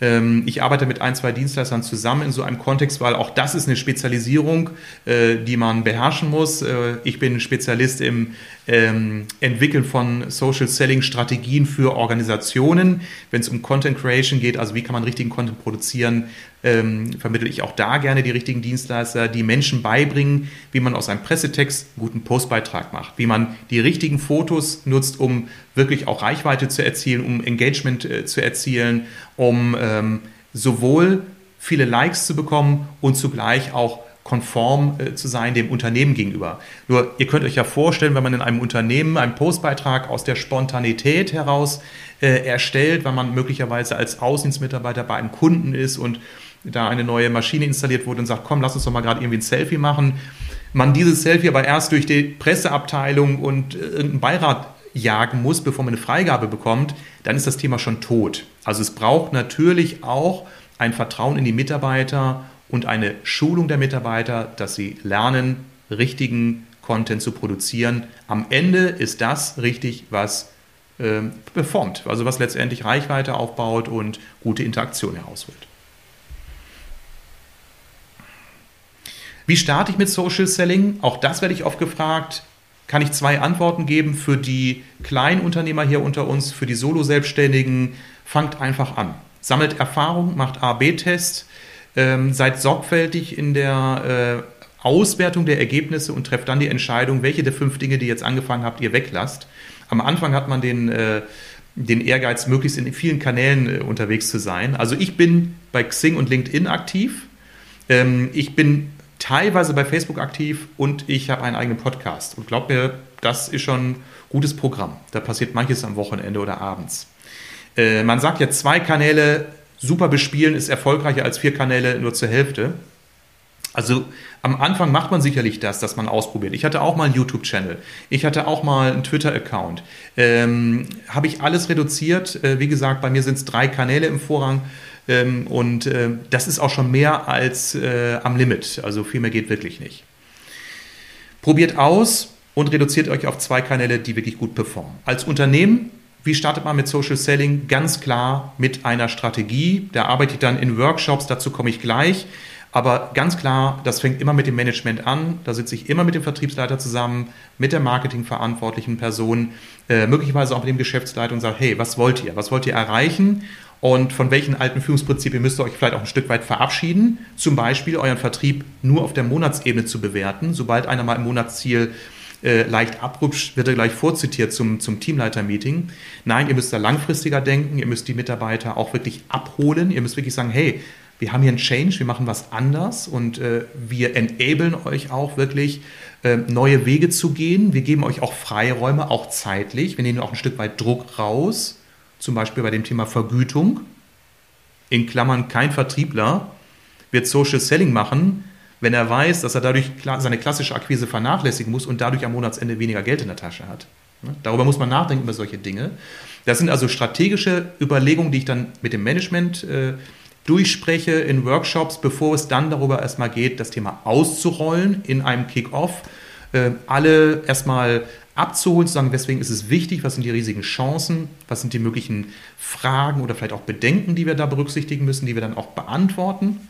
Ähm, ich arbeite mit ein, zwei Dienstleistern zusammen in so einem Kontext, weil auch das ist eine Spezialisierung, äh, die man beherrschen muss. Äh, ich bin Spezialist im ähm, Entwickeln von Social Selling Strategien für Organisationen. Wenn es um Content Creation geht, also wie kann man richtigen Content produzieren, ähm, vermittle ich auch da gerne die richtigen Dienstleister, die Menschen beibringen, wie man aus einem Pressetext einen guten Postbeitrag macht, wie man die richtigen Fotos nutzt, um wirklich auch Reichweite zu erzielen, um Engagement äh, zu erzielen, um ähm, sowohl viele Likes zu bekommen und zugleich auch konform äh, zu sein dem Unternehmen gegenüber. Nur ihr könnt euch ja vorstellen, wenn man in einem Unternehmen einen Postbeitrag aus der Spontanität heraus äh, erstellt, weil man möglicherweise als Außendienstmitarbeiter bei einem Kunden ist und da eine neue Maschine installiert wurde und sagt, komm, lass uns doch mal gerade irgendwie ein Selfie machen. Man dieses Selfie aber erst durch die Presseabteilung und äh, irgendeinen Beirat jagen muss, bevor man eine Freigabe bekommt, dann ist das Thema schon tot. Also es braucht natürlich auch ein Vertrauen in die Mitarbeiter und eine Schulung der Mitarbeiter, dass sie lernen, richtigen Content zu produzieren. Am Ende ist das richtig, was äh, performt, also was letztendlich Reichweite aufbaut und gute Interaktion herausholt. Wie starte ich mit Social Selling? Auch das werde ich oft gefragt. Kann ich zwei Antworten geben für die Kleinunternehmer hier unter uns, für die Solo-Selbstständigen? Fangt einfach an. Sammelt Erfahrung, macht A-B-Test, ähm, seid sorgfältig in der äh, Auswertung der Ergebnisse und trefft dann die Entscheidung, welche der fünf Dinge, die ihr jetzt angefangen habt, ihr weglasst. Am Anfang hat man den, äh, den Ehrgeiz, möglichst in vielen Kanälen äh, unterwegs zu sein. Also ich bin bei Xing und LinkedIn aktiv. Ähm, ich bin teilweise bei Facebook aktiv und ich habe einen eigenen Podcast. Und glaubt mir, das ist schon ein gutes Programm. Da passiert manches am Wochenende oder abends. Äh, man sagt ja, zwei Kanäle super bespielen ist erfolgreicher als vier Kanäle nur zur Hälfte. Also am Anfang macht man sicherlich das, dass man ausprobiert. Ich hatte auch mal einen YouTube-Channel. Ich hatte auch mal einen Twitter-Account. Ähm, Habe ich alles reduziert. Äh, wie gesagt, bei mir sind es drei Kanäle im Vorrang. Ähm, und äh, das ist auch schon mehr als äh, am Limit. Also viel mehr geht wirklich nicht. Probiert aus und reduziert euch auf zwei Kanäle, die wirklich gut performen. Als Unternehmen, wie startet man mit Social Selling? Ganz klar mit einer Strategie. Da arbeite ich dann in Workshops, dazu komme ich gleich. Aber ganz klar, das fängt immer mit dem Management an. Da sitze ich immer mit dem Vertriebsleiter zusammen, mit der marketingverantwortlichen Person, äh, möglicherweise auch mit dem Geschäftsleiter und sage, hey, was wollt ihr? Was wollt ihr erreichen? Und von welchen alten Pführungsprinzipien müsst ihr euch vielleicht auch ein Stück weit verabschieden. Zum Beispiel euren Vertrieb nur auf der Monatsebene zu bewerten. Sobald einer mal im Monatsziel äh, leicht abrutscht, wird er gleich vorzitiert zum, zum Teamleiter-Meeting. Nein, ihr müsst da langfristiger denken, ihr müsst die Mitarbeiter auch wirklich abholen, ihr müsst wirklich sagen, hey, wir haben hier einen Change, wir machen was anders und äh, wir enablen euch auch wirklich äh, neue Wege zu gehen. Wir geben euch auch Freiräume, auch zeitlich. Wir nehmen auch ein Stück weit Druck raus zum Beispiel bei dem Thema Vergütung, in Klammern kein Vertriebler, wird Social Selling machen, wenn er weiß, dass er dadurch seine klassische Akquise vernachlässigen muss und dadurch am Monatsende weniger Geld in der Tasche hat. Darüber muss man nachdenken über solche Dinge. Das sind also strategische Überlegungen, die ich dann mit dem Management äh, durchspreche in Workshops, bevor es dann darüber erstmal geht, das Thema auszurollen in einem Kick-off. Äh, alle erstmal abzuholen, zu sagen, weswegen ist es wichtig, was sind die riesigen Chancen, was sind die möglichen Fragen oder vielleicht auch Bedenken, die wir da berücksichtigen müssen, die wir dann auch beantworten.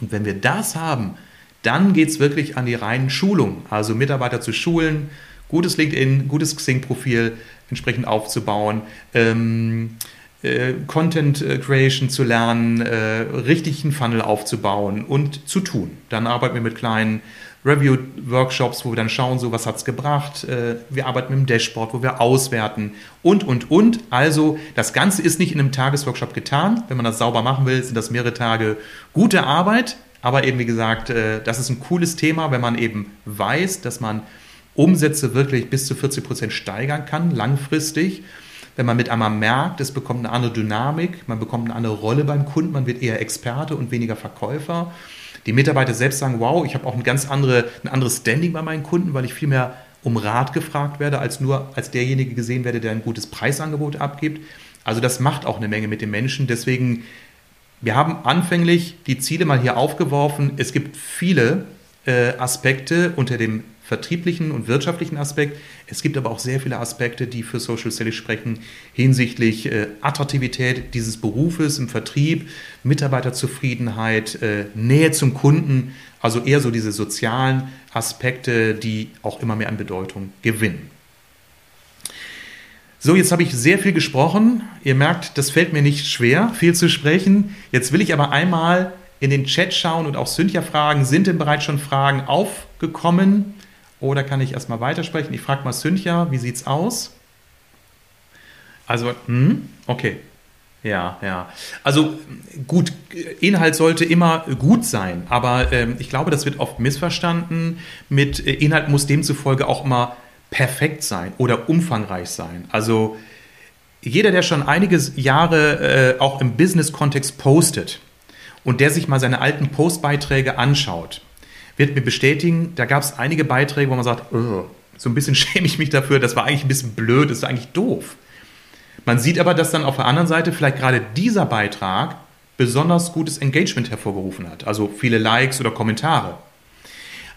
Und wenn wir das haben, dann geht es wirklich an die reinen Schulungen, also Mitarbeiter zu schulen, gutes LinkedIn, gutes Xing-Profil entsprechend aufzubauen, ähm, äh, Content äh, Creation zu lernen, äh, richtig einen Funnel aufzubauen und zu tun. Dann arbeiten wir mit kleinen Review-Workshops, wo wir dann schauen, so was hat es gebracht. Äh, wir arbeiten mit dem Dashboard, wo wir auswerten und, und, und. Also das Ganze ist nicht in einem Tagesworkshop getan. Wenn man das sauber machen will, sind das mehrere Tage gute Arbeit. Aber eben, wie gesagt, äh, das ist ein cooles Thema, wenn man eben weiß, dass man Umsätze wirklich bis zu 40 Prozent steigern kann, langfristig. Wenn man mit einmal merkt, es bekommt eine andere Dynamik, man bekommt eine andere Rolle beim Kunden, man wird eher Experte und weniger Verkäufer die Mitarbeiter selbst sagen, wow, ich habe auch ein ganz andere, ein anderes Standing bei meinen Kunden, weil ich viel mehr um Rat gefragt werde, als nur als derjenige gesehen werde, der ein gutes Preisangebot abgibt. Also das macht auch eine Menge mit den Menschen. Deswegen, wir haben anfänglich die Ziele mal hier aufgeworfen. Es gibt viele äh, Aspekte unter dem vertrieblichen und wirtschaftlichen Aspekt. Es gibt aber auch sehr viele Aspekte, die für Social Selling sprechen, hinsichtlich äh, Attraktivität dieses Berufes im Vertrieb, Mitarbeiterzufriedenheit, äh, Nähe zum Kunden, also eher so diese sozialen Aspekte, die auch immer mehr an Bedeutung gewinnen. So, jetzt habe ich sehr viel gesprochen. Ihr merkt, das fällt mir nicht schwer, viel zu sprechen. Jetzt will ich aber einmal in den Chat schauen und auch Cynthia fragen, sind denn bereits schon Fragen aufgekommen? Oder kann ich erstmal weitersprechen? Ich frage mal Cynthia, wie sieht es aus? Also, hm, okay. Ja, ja. Also gut, Inhalt sollte immer gut sein, aber ähm, ich glaube, das wird oft missverstanden. Mit äh, Inhalt muss demzufolge auch immer perfekt sein oder umfangreich sein. Also jeder, der schon einige Jahre äh, auch im Business-Kontext postet und der sich mal seine alten Postbeiträge anschaut, wird mir bestätigen, da gab es einige Beiträge, wo man sagt, so ein bisschen schäme ich mich dafür, das war eigentlich ein bisschen blöd, das ist eigentlich doof. Man sieht aber, dass dann auf der anderen Seite vielleicht gerade dieser Beitrag besonders gutes Engagement hervorgerufen hat, also viele Likes oder Kommentare.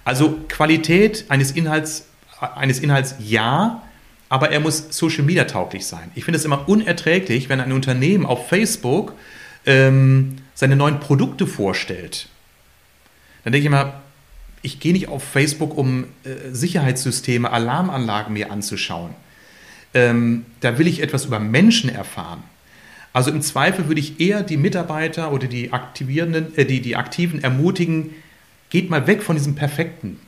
Also Qualität eines Inhalts eines Inhalts ja, aber er muss Social Media tauglich sein. Ich finde es immer unerträglich, wenn ein Unternehmen auf Facebook ähm, seine neuen Produkte vorstellt. Dann denke ich immer, ich gehe nicht auf Facebook, um äh, Sicherheitssysteme, Alarmanlagen mir anzuschauen. Ähm, da will ich etwas über Menschen erfahren. Also im Zweifel würde ich eher die Mitarbeiter oder die Aktivierenden, äh, die, die Aktiven ermutigen, geht mal weg von diesem Perfekten.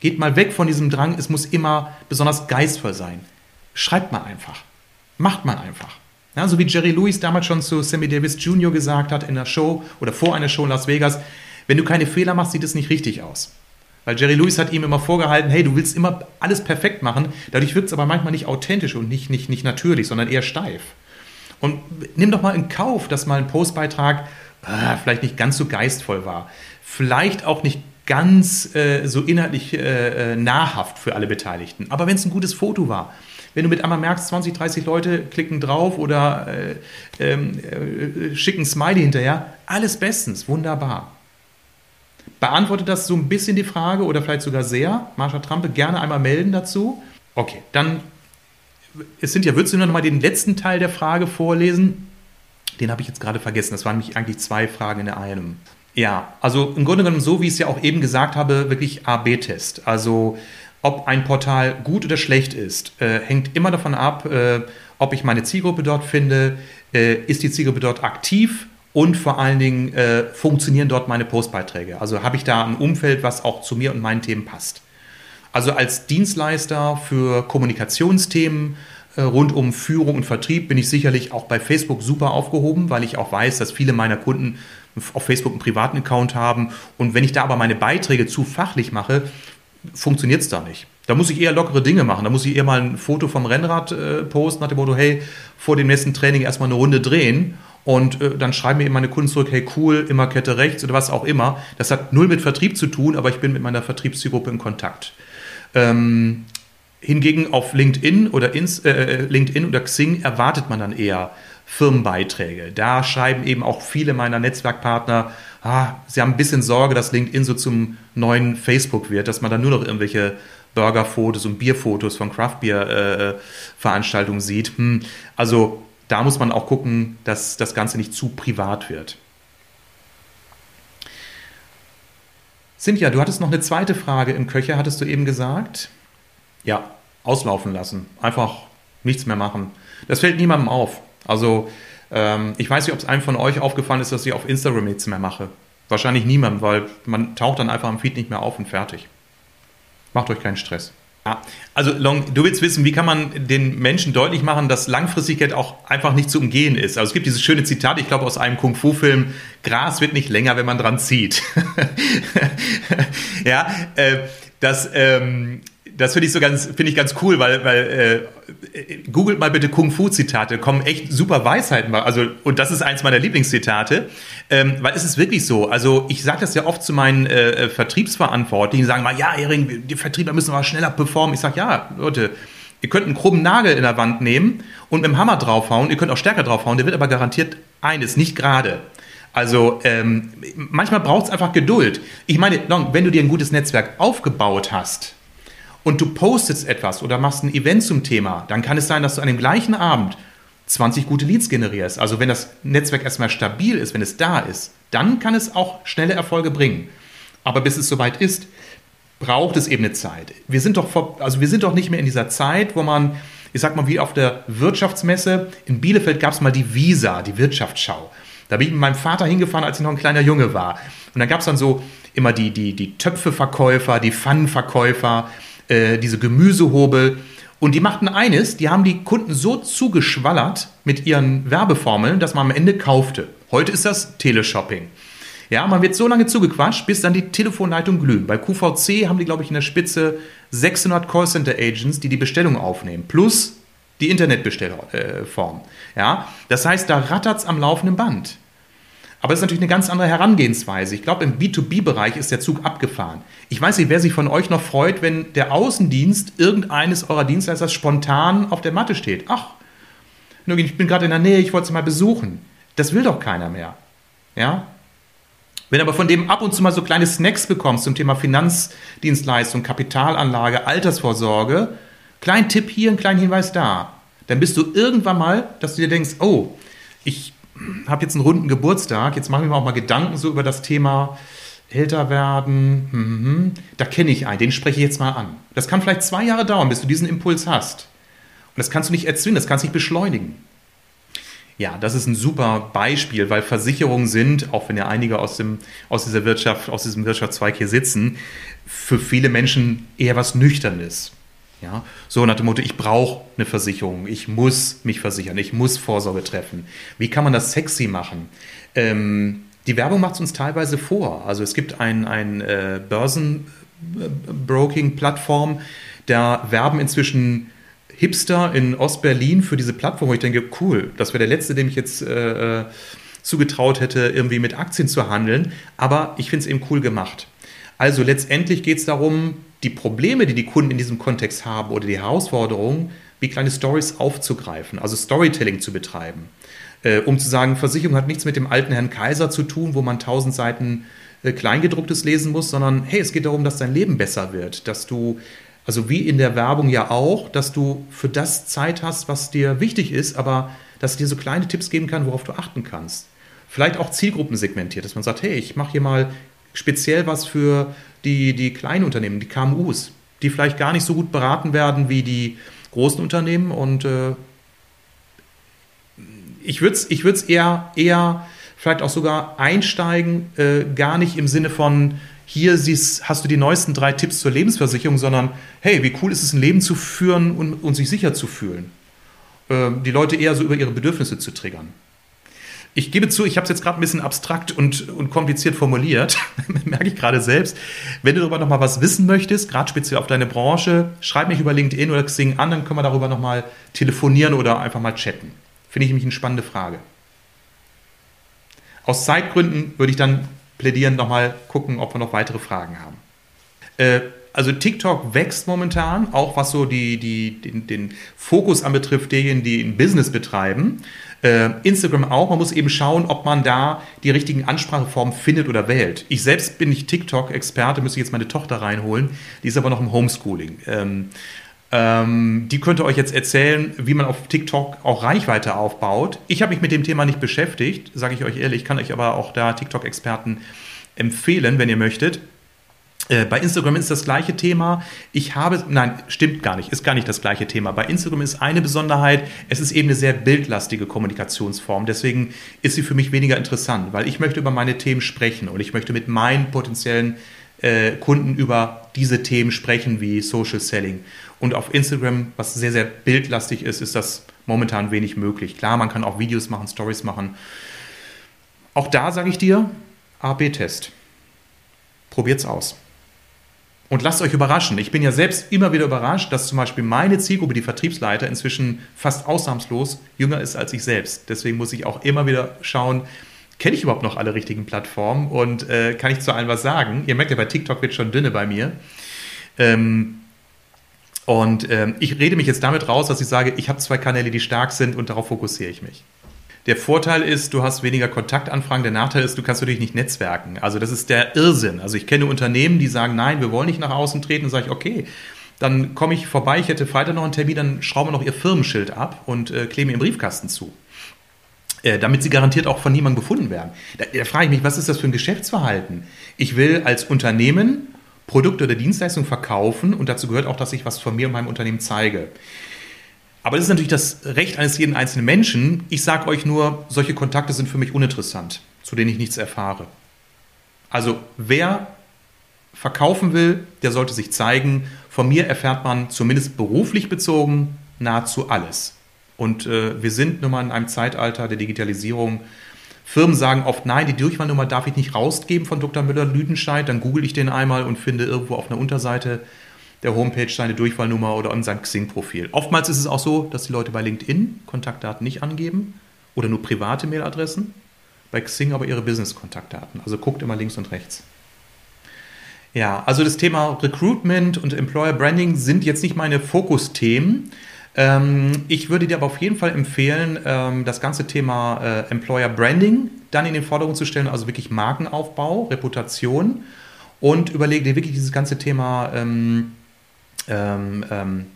Geht mal weg von diesem Drang, es muss immer besonders geistvoll sein. Schreibt mal einfach. Macht mal einfach. Ja, so wie Jerry Lewis damals schon zu Sammy Davis Jr. gesagt hat in der Show oder vor einer Show in Las Vegas, wenn du keine Fehler machst, sieht es nicht richtig aus. Weil Jerry Lewis hat ihm immer vorgehalten, hey, du willst immer alles perfekt machen, dadurch wird es aber manchmal nicht authentisch und nicht, nicht, nicht natürlich, sondern eher steif. Und nimm doch mal in Kauf, dass mal ein Postbeitrag äh, vielleicht nicht ganz so geistvoll war, vielleicht auch nicht ganz äh, so inhaltlich äh, äh, nahrhaft für alle Beteiligten. Aber wenn es ein gutes Foto war, wenn du mit einmal merkst, 20, 30 Leute klicken drauf oder äh, ähm, äh, schicken Smiley hinterher, alles bestens, wunderbar. Beantwortet das so ein bisschen die Frage oder vielleicht sogar sehr? Marsha Trampe, gerne einmal melden dazu. Okay, dann, es sind ja, würdest du noch mal den letzten Teil der Frage vorlesen? Den habe ich jetzt gerade vergessen. Das waren nämlich eigentlich zwei Fragen in einem. Ja, also im Grunde genommen so, wie ich es ja auch eben gesagt habe, wirklich A-B-Test. Also ob ein Portal gut oder schlecht ist, äh, hängt immer davon ab, äh, ob ich meine Zielgruppe dort finde, äh, ist die Zielgruppe dort aktiv und vor allen Dingen äh, funktionieren dort meine Postbeiträge. Also habe ich da ein Umfeld, was auch zu mir und meinen Themen passt. Also als Dienstleister für Kommunikationsthemen äh, rund um Führung und Vertrieb bin ich sicherlich auch bei Facebook super aufgehoben, weil ich auch weiß, dass viele meiner Kunden auf Facebook einen privaten Account haben. Und wenn ich da aber meine Beiträge zu fachlich mache, funktioniert es da nicht. Da muss ich eher lockere Dinge machen. Da muss ich eher mal ein Foto vom Rennrad äh, posten, nach dem Motto, hey, vor dem nächsten Training erstmal eine Runde drehen. Und äh, dann schreiben mir eben meine Kunden zurück, hey cool, immer Kette rechts oder was auch immer. Das hat null mit Vertrieb zu tun, aber ich bin mit meiner Vertriebszielgruppe in Kontakt. Ähm, hingegen auf LinkedIn oder ins, äh, äh LinkedIn oder Xing erwartet man dann eher Firmenbeiträge. Da schreiben eben auch viele meiner Netzwerkpartner, ah, sie haben ein bisschen Sorge, dass LinkedIn so zum neuen Facebook wird, dass man da nur noch irgendwelche Burgerfotos und Bierfotos von Craftbeer-Veranstaltungen äh, sieht. Hm, also da muss man auch gucken, dass das Ganze nicht zu privat wird. Cynthia, du hattest noch eine zweite Frage im Köcher, hattest du eben gesagt? Ja, auslaufen lassen. Einfach nichts mehr machen. Das fällt niemandem auf. Also ähm, ich weiß nicht, ob es einem von euch aufgefallen ist, dass ich auf Instagram nichts mehr mache. Wahrscheinlich niemand, weil man taucht dann einfach am Feed nicht mehr auf und fertig. Macht euch keinen Stress. Ja, also Long, du willst wissen, wie kann man den Menschen deutlich machen, dass Langfristigkeit auch einfach nicht zu umgehen ist. Also es gibt dieses schöne Zitat, ich glaube aus einem Kung-Fu-Film, Gras wird nicht länger, wenn man dran zieht. ja, äh, das, ähm, das finde ich so ganz, finde ich ganz cool, weil, weil äh, googelt mal bitte Kung-Fu-Zitate, kommen echt super Weisheiten. Also, und das ist eins meiner Lieblingszitate, ähm, weil es ist wirklich so. Also ich sage das ja oft zu meinen äh, Vertriebsverantwortlichen, die sagen mal, ja, Ehring, die Vertriebler müssen aber schneller performen. Ich sage, ja, Leute, ihr könnt einen krummen Nagel in der Wand nehmen und mit dem Hammer draufhauen, ihr könnt auch stärker draufhauen, der wird aber garantiert eines, nicht gerade. Also ähm, manchmal braucht es einfach Geduld. Ich meine, wenn du dir ein gutes Netzwerk aufgebaut hast, und du postest etwas oder machst ein Event zum Thema, dann kann es sein, dass du an dem gleichen Abend 20 gute Leads generierst. Also wenn das Netzwerk erstmal stabil ist, wenn es da ist, dann kann es auch schnelle Erfolge bringen. Aber bis es soweit ist, braucht es eben eine Zeit. Wir sind doch, vor, also wir sind doch nicht mehr in dieser Zeit, wo man, ich sag mal, wie auf der Wirtschaftsmesse in Bielefeld gab es mal die Visa, die Wirtschaftsschau. Da bin ich mit meinem Vater hingefahren, als ich noch ein kleiner Junge war. Und dann gab es dann so immer die, die, die Töpfeverkäufer, die Pfannenverkäufer, äh, diese Gemüsehobel. Und die machten eines, die haben die Kunden so zugeschwallert mit ihren Werbeformeln, dass man am Ende kaufte. Heute ist das Teleshopping. Ja, man wird so lange zugequatscht, bis dann die Telefonleitungen glühen. Bei QVC haben die, glaube ich, in der Spitze 600 Callcenter-Agents, die die Bestellung aufnehmen, plus die Internetbestellform. ja, das heißt, da rattert es am laufenden Band. Aber es ist natürlich eine ganz andere Herangehensweise. Ich glaube, im B2B-Bereich ist der Zug abgefahren. Ich weiß nicht, wer sich von euch noch freut, wenn der Außendienst irgendeines eurer Dienstleisters spontan auf der Matte steht. Ach, ich bin gerade in der Nähe, ich wollte sie mal besuchen. Das will doch keiner mehr. Ja? Wenn aber von dem ab und zu mal so kleine Snacks bekommst zum Thema Finanzdienstleistung, Kapitalanlage, Altersvorsorge, klein Tipp hier, ein kleiner Hinweis da, dann bist du irgendwann mal, dass du dir denkst, oh, ich habe jetzt einen runden Geburtstag, jetzt mache ich mir auch mal Gedanken so über das Thema älter werden. Mhm. Da kenne ich einen, den spreche ich jetzt mal an. Das kann vielleicht zwei Jahre dauern, bis du diesen Impuls hast. Und das kannst du nicht erzwingen, das kannst du nicht beschleunigen. Ja, das ist ein super Beispiel, weil Versicherungen sind, auch wenn ja einige aus, dem, aus dieser Wirtschaft, aus diesem Wirtschaftszweig hier sitzen, für viele Menschen eher was Nüchternes. Ja, so nach dem Motto, ich brauche eine Versicherung, ich muss mich versichern, ich muss Vorsorge treffen. Wie kann man das sexy machen? Ähm, die Werbung macht es uns teilweise vor. Also es gibt ein, ein äh, Börsenbroking-Plattform, da werben inzwischen Hipster in Ostberlin für diese Plattform, wo ich denke, cool, das wäre der letzte, dem ich jetzt äh, äh, zugetraut hätte, irgendwie mit Aktien zu handeln. Aber ich finde es eben cool gemacht. Also letztendlich geht es darum, die Probleme, die die Kunden in diesem Kontext haben oder die Herausforderungen, wie kleine Stories aufzugreifen, also Storytelling zu betreiben. Äh, um zu sagen, Versicherung hat nichts mit dem alten Herrn Kaiser zu tun, wo man tausend Seiten äh, Kleingedrucktes lesen muss, sondern hey, es geht darum, dass dein Leben besser wird, dass du, also wie in der Werbung ja auch, dass du für das Zeit hast, was dir wichtig ist, aber dass es dir so kleine Tipps geben kann, worauf du achten kannst. Vielleicht auch Zielgruppen segmentiert, dass man sagt, hey, ich mache hier mal speziell was für die, die kleinen Unternehmen, die KMUs, die vielleicht gar nicht so gut beraten werden wie die großen Unternehmen. Und äh, ich würde es ich eher, eher vielleicht auch sogar einsteigen, äh, gar nicht im Sinne von, hier siehst, hast du die neuesten drei Tipps zur Lebensversicherung, sondern hey, wie cool ist es, ein Leben zu führen und, und sich sicher zu fühlen. Äh, die Leute eher so über ihre Bedürfnisse zu triggern. Ich gebe zu, ich habe es jetzt gerade ein bisschen abstrakt und, und kompliziert formuliert, merke ich gerade selbst. Wenn du darüber nochmal was wissen möchtest, gerade speziell auf deine Branche, schreib mich über LinkedIn oder Xing an, dann können wir darüber nochmal telefonieren oder einfach mal chatten. Finde ich nämlich eine spannende Frage. Aus Zeitgründen würde ich dann plädieren, nochmal gucken, ob wir noch weitere Fragen haben. Äh, also TikTok wächst momentan, auch was so die, die, den, den Fokus anbetrifft, derjenigen, die ein Business betreiben. Äh, Instagram auch. Man muss eben schauen, ob man da die richtigen Anspracheformen findet oder wählt. Ich selbst bin nicht TikTok-Experte, müsste jetzt meine Tochter reinholen. Die ist aber noch im Homeschooling. Ähm, ähm, die könnte euch jetzt erzählen, wie man auf TikTok auch Reichweite aufbaut. Ich habe mich mit dem Thema nicht beschäftigt, sage ich euch ehrlich, kann euch aber auch da TikTok-Experten empfehlen, wenn ihr möchtet. Äh, bei Instagram ist das gleiche Thema. Ich habe, nein, stimmt gar nicht, ist gar nicht das gleiche Thema. Bei Instagram ist eine Besonderheit, es ist eben eine sehr bildlastige Kommunikationsform. Deswegen ist sie für mich weniger interessant, weil ich möchte über meine Themen sprechen und ich möchte mit meinen potenziellen äh, Kunden über diese Themen sprechen, wie Social Selling. Und auf Instagram, was sehr, sehr bildlastig ist, ist das momentan wenig möglich. Klar, man kann auch Videos machen, Stories machen. Auch da sage ich dir, A-B-Test. Probiert's aus. Und lasst euch überraschen. Ich bin ja selbst immer wieder überrascht, dass zum Beispiel meine Zielgruppe, die Vertriebsleiter, inzwischen fast ausnahmslos jünger ist als ich selbst. Deswegen muss ich auch immer wieder schauen, kenne ich überhaupt noch alle richtigen Plattformen und äh, kann ich zu allen was sagen? Ihr merkt ja, bei TikTok wird schon dünne bei mir. Ähm, und ähm, ich rede mich jetzt damit raus, dass ich sage, ich habe zwei Kanäle, die stark sind und darauf fokussiere ich mich. Der Vorteil ist, du hast weniger Kontaktanfragen. Der Nachteil ist, du kannst natürlich nicht netzwerken. Also das ist der Irrsinn. Also ich kenne Unternehmen, die sagen, nein, wir wollen nicht nach außen treten. Und sage ich, okay, Dann komme ich vorbei, ich hätte Freitag noch einen Termin, dann schrauben wir noch ihr Firmenschild ab und äh, kleben im Briefkasten zu. Äh, damit sie garantiert auch von niemandem gefunden werden. Da, da frage ich mich, was ist das für ein Geschäftsverhalten? Ich will als Unternehmen Produkte oder Dienstleistungen verkaufen und dazu gehört auch, dass ich was von mir und meinem Unternehmen zeige. Aber das ist natürlich das Recht eines jeden einzelnen Menschen. Ich sage euch nur, solche Kontakte sind für mich uninteressant, zu denen ich nichts erfahre. Also wer verkaufen will, der sollte sich zeigen. Von mir erfährt man zumindest beruflich bezogen nahezu alles. Und äh, wir sind nun mal in einem Zeitalter der Digitalisierung. Firmen sagen oft, nein, die Durchwahlnummer darf ich nicht rausgeben von Dr. Müller-Lüdenscheid. Dann google ich den einmal und finde irgendwo auf einer Unterseite der Homepage seine Durchwahlnummer oder in seinem Xing-Profil. Oftmals ist es auch so, dass die Leute bei LinkedIn Kontaktdaten nicht angeben oder nur private Mailadressen, bei Xing aber ihre Business-Kontaktdaten. Also guckt immer links und rechts. Ja, also das Thema Recruitment und Employer Branding sind jetzt nicht meine Fokusthemen. Ähm, ich würde dir aber auf jeden Fall empfehlen, ähm, das ganze Thema äh, Employer Branding dann in den Vordergrund zu stellen, also wirklich Markenaufbau, Reputation und überlege dir wirklich dieses ganze Thema ähm, ähm, ähm,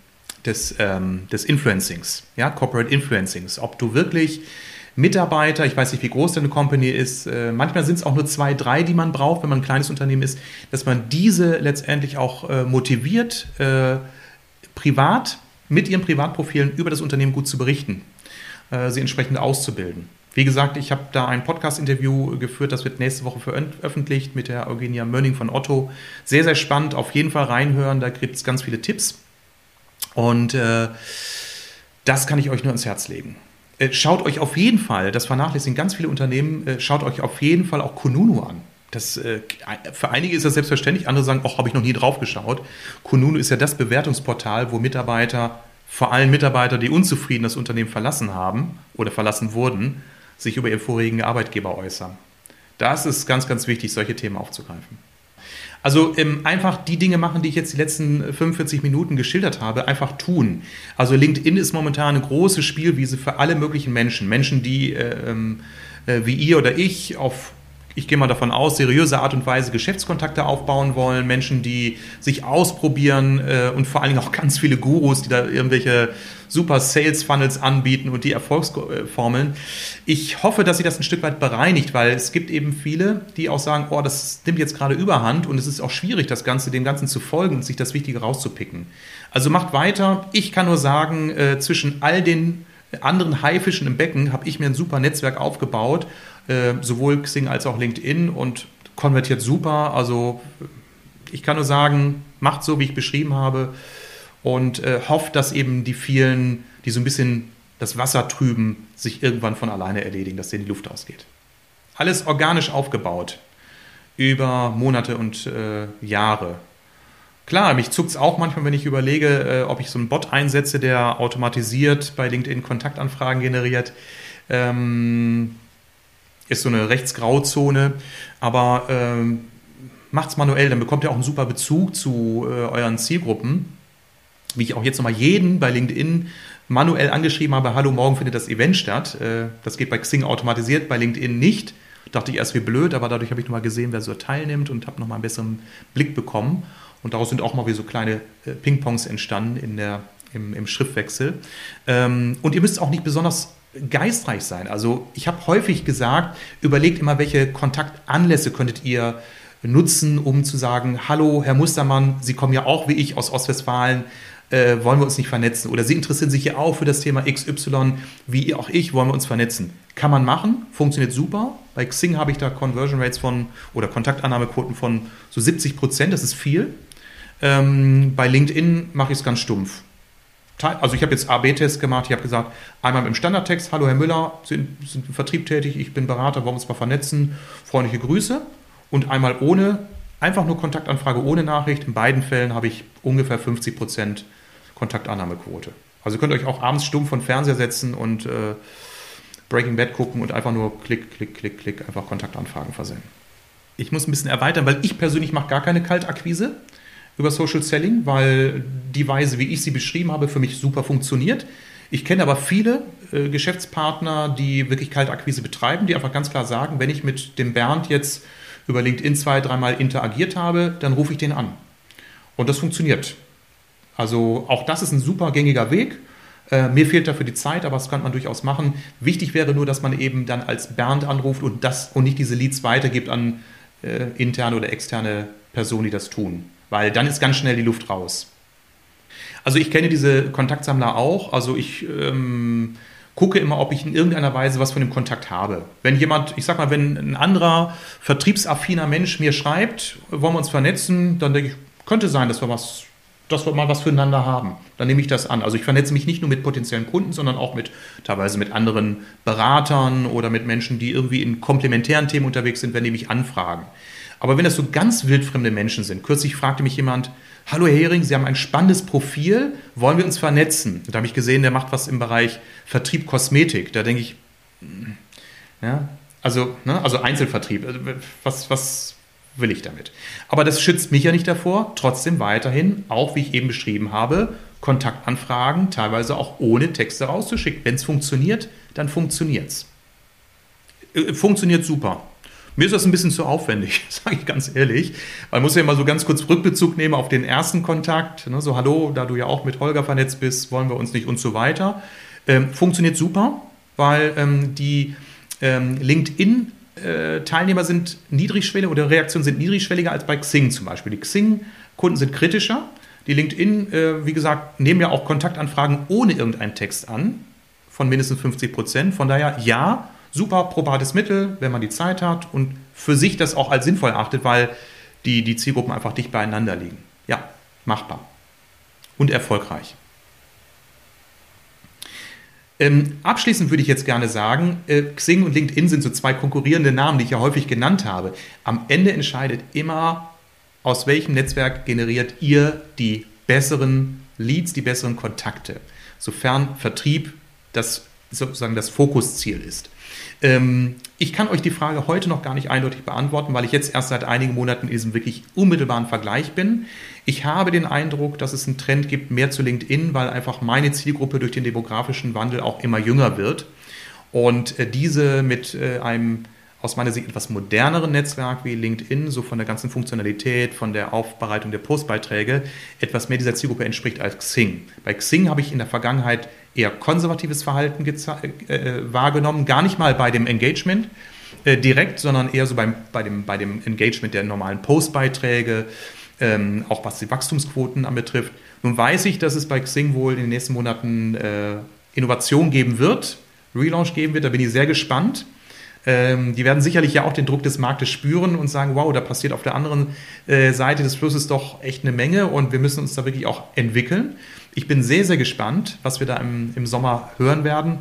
des, ähm, des Influencings, ja, Corporate Influencings. Ob du wirklich Mitarbeiter, ich weiß nicht, wie groß deine Company ist, äh, manchmal sind es auch nur zwei, drei, die man braucht, wenn man ein kleines Unternehmen ist, dass man diese letztendlich auch äh, motiviert, äh, privat, mit ihren Privatprofilen über das Unternehmen gut zu berichten, äh, sie entsprechend auszubilden. Wie gesagt, ich habe da ein Podcast-Interview geführt, das wird nächste Woche veröffentlicht mit der Eugenia Mönning von Otto. Sehr, sehr spannend, auf jeden Fall reinhören, da gibt es ganz viele Tipps. Und äh, das kann ich euch nur ins Herz legen. Äh, schaut euch auf jeden Fall, das vernachlässigen ganz viele Unternehmen, äh, schaut euch auf jeden Fall auch Kununu an. Das, äh, für einige ist das selbstverständlich, andere sagen, ach, habe ich noch nie drauf geschaut. Kununu ist ja das Bewertungsportal, wo Mitarbeiter, vor allem Mitarbeiter, die unzufrieden das Unternehmen verlassen haben oder verlassen wurden, sich über ihren vorigen Arbeitgeber äußern. Das ist ganz, ganz wichtig, solche Themen aufzugreifen. Also ähm, einfach die Dinge machen, die ich jetzt die letzten 45 Minuten geschildert habe, einfach tun. Also LinkedIn ist momentan eine große Spielwiese für alle möglichen Menschen. Menschen, die äh, ähm, äh, wie ihr oder ich auf ich gehe mal davon aus, seriöse Art und Weise Geschäftskontakte aufbauen wollen, Menschen, die sich ausprobieren äh, und vor allen Dingen auch ganz viele Gurus, die da irgendwelche super Sales Funnels anbieten und die Erfolgsformeln. Ich hoffe, dass sie das ein Stück weit bereinigt, weil es gibt eben viele, die auch sagen, oh, das nimmt jetzt gerade überhand und es ist auch schwierig, das Ganze, dem Ganzen zu folgen und sich das Wichtige rauszupicken. Also macht weiter. Ich kann nur sagen, äh, zwischen all den anderen Haifischen im Becken habe ich mir ein super Netzwerk aufgebaut äh, sowohl Xing als auch LinkedIn und konvertiert super. Also ich kann nur sagen, macht so, wie ich beschrieben habe und äh, hofft, dass eben die vielen, die so ein bisschen das Wasser trüben, sich irgendwann von alleine erledigen, dass denen die Luft ausgeht. Alles organisch aufgebaut über Monate und äh, Jahre. Klar, mich zuckt es auch manchmal, wenn ich überlege, äh, ob ich so einen Bot einsetze, der automatisiert bei LinkedIn Kontaktanfragen generiert. Ähm, ist so eine Rechtsgrauzone, aber ähm, macht es manuell, dann bekommt ihr auch einen super Bezug zu äh, euren Zielgruppen. Wie ich auch jetzt nochmal jeden bei LinkedIn manuell angeschrieben habe, hallo, morgen findet das Event statt. Äh, das geht bei Xing automatisiert, bei LinkedIn nicht. Dachte ich erst, wie blöd, aber dadurch habe ich nochmal gesehen, wer so teilnimmt und habe nochmal einen besseren Blick bekommen. Und daraus sind auch mal wie so kleine äh, Ping-Pongs entstanden in der, im, im Schriftwechsel. Ähm, und ihr müsst auch nicht besonders geistreich sein. Also ich habe häufig gesagt, überlegt immer, welche Kontaktanlässe könntet ihr nutzen, um zu sagen, hallo, Herr Mustermann, Sie kommen ja auch wie ich aus Ostwestfalen, äh, wollen wir uns nicht vernetzen? Oder Sie interessieren sich ja auch für das Thema XY, wie auch ich, wollen wir uns vernetzen? Kann man machen, funktioniert super. Bei Xing habe ich da Conversion Rates von oder Kontaktannahmequoten von so 70 Prozent, das ist viel. Ähm, bei LinkedIn mache ich es ganz stumpf also ich habe jetzt AB-Tests gemacht, ich habe gesagt, einmal im Standardtext, hallo Herr Müller, sind, sind im Vertrieb tätig, ich bin Berater, wollen uns mal vernetzen, freundliche Grüße. Und einmal ohne, einfach nur Kontaktanfrage ohne Nachricht. In beiden Fällen habe ich ungefähr 50% Kontaktannahmequote. Also ihr könnt euch auch abends stumpf von Fernseher setzen und äh, Breaking Bad gucken und einfach nur klick, klick, klick, klick, einfach Kontaktanfragen versenden. Ich muss ein bisschen erweitern, weil ich persönlich mache gar keine Kaltakquise über Social Selling, weil die Weise, wie ich sie beschrieben habe, für mich super funktioniert. Ich kenne aber viele äh, Geschäftspartner, die wirklich Kaltakquise betreiben, die einfach ganz klar sagen, wenn ich mit dem Bernd jetzt über LinkedIn zwei, dreimal interagiert habe, dann rufe ich den an. Und das funktioniert. Also auch das ist ein super gängiger Weg. Äh, mir fehlt dafür die Zeit, aber das kann man durchaus machen. Wichtig wäre nur, dass man eben dann als Bernd anruft und das und nicht diese Leads weitergibt an äh, interne oder externe Personen, die das tun. Weil dann ist ganz schnell die Luft raus. Also ich kenne diese Kontaktsammler auch. Also ich ähm, gucke immer, ob ich in irgendeiner Weise was von dem Kontakt habe. Wenn jemand, ich sag mal, wenn ein anderer vertriebsaffiner Mensch mir schreibt, wollen wir uns vernetzen, dann denke ich, könnte sein, dass wir was dass wir mal was füreinander haben. Dann nehme ich das an. Also ich vernetze mich nicht nur mit potenziellen Kunden, sondern auch mit teilweise mit anderen Beratern oder mit Menschen, die irgendwie in komplementären Themen unterwegs sind, wenn die mich anfragen. Aber wenn das so ganz wildfremde Menschen sind, kürzlich fragte mich jemand, Hallo Herr Hering, Sie haben ein spannendes Profil, wollen wir uns vernetzen? Da habe ich gesehen, der macht was im Bereich Vertrieb Kosmetik. Da denke ich, hm, ja, also, ne, also Einzelvertrieb, also was, was, will ich damit. Aber das schützt mich ja nicht davor, trotzdem weiterhin, auch wie ich eben beschrieben habe, Kontaktanfragen teilweise auch ohne Texte rauszuschicken. Wenn es funktioniert, dann funktioniert es. Äh, funktioniert super. Mir ist das ein bisschen zu aufwendig, sage ich ganz ehrlich. Man muss ja mal so ganz kurz Rückbezug nehmen auf den ersten Kontakt. Ne? So, hallo, da du ja auch mit Holger vernetzt bist, wollen wir uns nicht und so weiter. Ähm, funktioniert super, weil ähm, die ähm, LinkedIn äh, Teilnehmer sind niedrigschwelliger oder Reaktionen sind niedrigschwelliger als bei Xing zum Beispiel. Die Xing-Kunden sind kritischer. Die LinkedIn, äh, wie gesagt, nehmen ja auch Kontaktanfragen ohne irgendeinen Text an, von mindestens 50 Prozent. Von daher, ja, super probates Mittel, wenn man die Zeit hat und für sich das auch als sinnvoll achtet, weil die, die Zielgruppen einfach dicht beieinander liegen. Ja, machbar und erfolgreich. Ähm, abschließend würde ich jetzt gerne sagen, äh, Xing und LinkedIn sind so zwei konkurrierende Namen, die ich ja häufig genannt habe. Am Ende entscheidet immer, aus welchem Netzwerk generiert ihr die besseren Leads, die besseren Kontakte, sofern Vertrieb das sozusagen das Fokusziel ist. Ähm, ich kann euch die Frage heute noch gar nicht eindeutig beantworten, weil ich jetzt erst seit einigen Monaten in diesem wirklich unmittelbaren Vergleich bin. Ich habe den Eindruck, dass es einen Trend gibt, mehr zu LinkedIn, weil einfach meine Zielgruppe durch den demografischen Wandel auch immer jünger wird. Und äh, diese mit äh, einem aus meiner Sicht etwas moderneren Netzwerk wie LinkedIn, so von der ganzen Funktionalität, von der Aufbereitung der Postbeiträge, etwas mehr dieser Zielgruppe entspricht als Xing. Bei Xing habe ich in der Vergangenheit eher konservatives Verhalten äh, wahrgenommen, gar nicht mal bei dem Engagement äh, direkt, sondern eher so beim, bei, dem, bei dem Engagement der normalen Postbeiträge, ähm, auch was die Wachstumsquoten anbetrifft. Nun weiß ich, dass es bei Xing wohl in den nächsten Monaten äh, Innovation geben wird, Relaunch geben wird, da bin ich sehr gespannt. Ähm, die werden sicherlich ja auch den Druck des Marktes spüren und sagen, wow, da passiert auf der anderen äh, Seite des Flusses doch echt eine Menge und wir müssen uns da wirklich auch entwickeln. Ich bin sehr, sehr gespannt, was wir da im, im Sommer hören werden.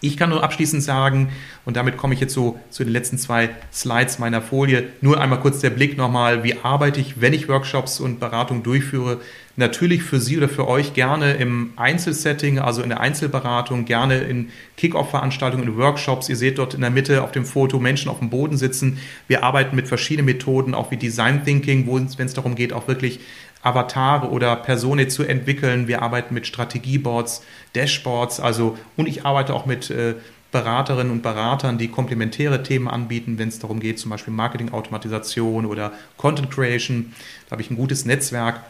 Ich kann nur abschließend sagen, und damit komme ich jetzt so zu den letzten zwei Slides meiner Folie, nur einmal kurz der Blick nochmal, wie arbeite ich, wenn ich Workshops und Beratungen durchführe. Natürlich für Sie oder für euch gerne im Einzelsetting, also in der Einzelberatung, gerne in Kick-Off-Veranstaltungen, in Workshops. Ihr seht dort in der Mitte auf dem Foto Menschen auf dem Boden sitzen. Wir arbeiten mit verschiedenen Methoden, auch wie Design Thinking, wenn es darum geht, auch wirklich Avatare oder Personen zu entwickeln. Wir arbeiten mit Strategieboards, Dashboards, also und ich arbeite auch mit äh, Beraterinnen und Beratern, die komplementäre Themen anbieten, wenn es darum geht, zum Beispiel Marketing-Automatisation oder Content Creation. Da habe ich ein gutes Netzwerk.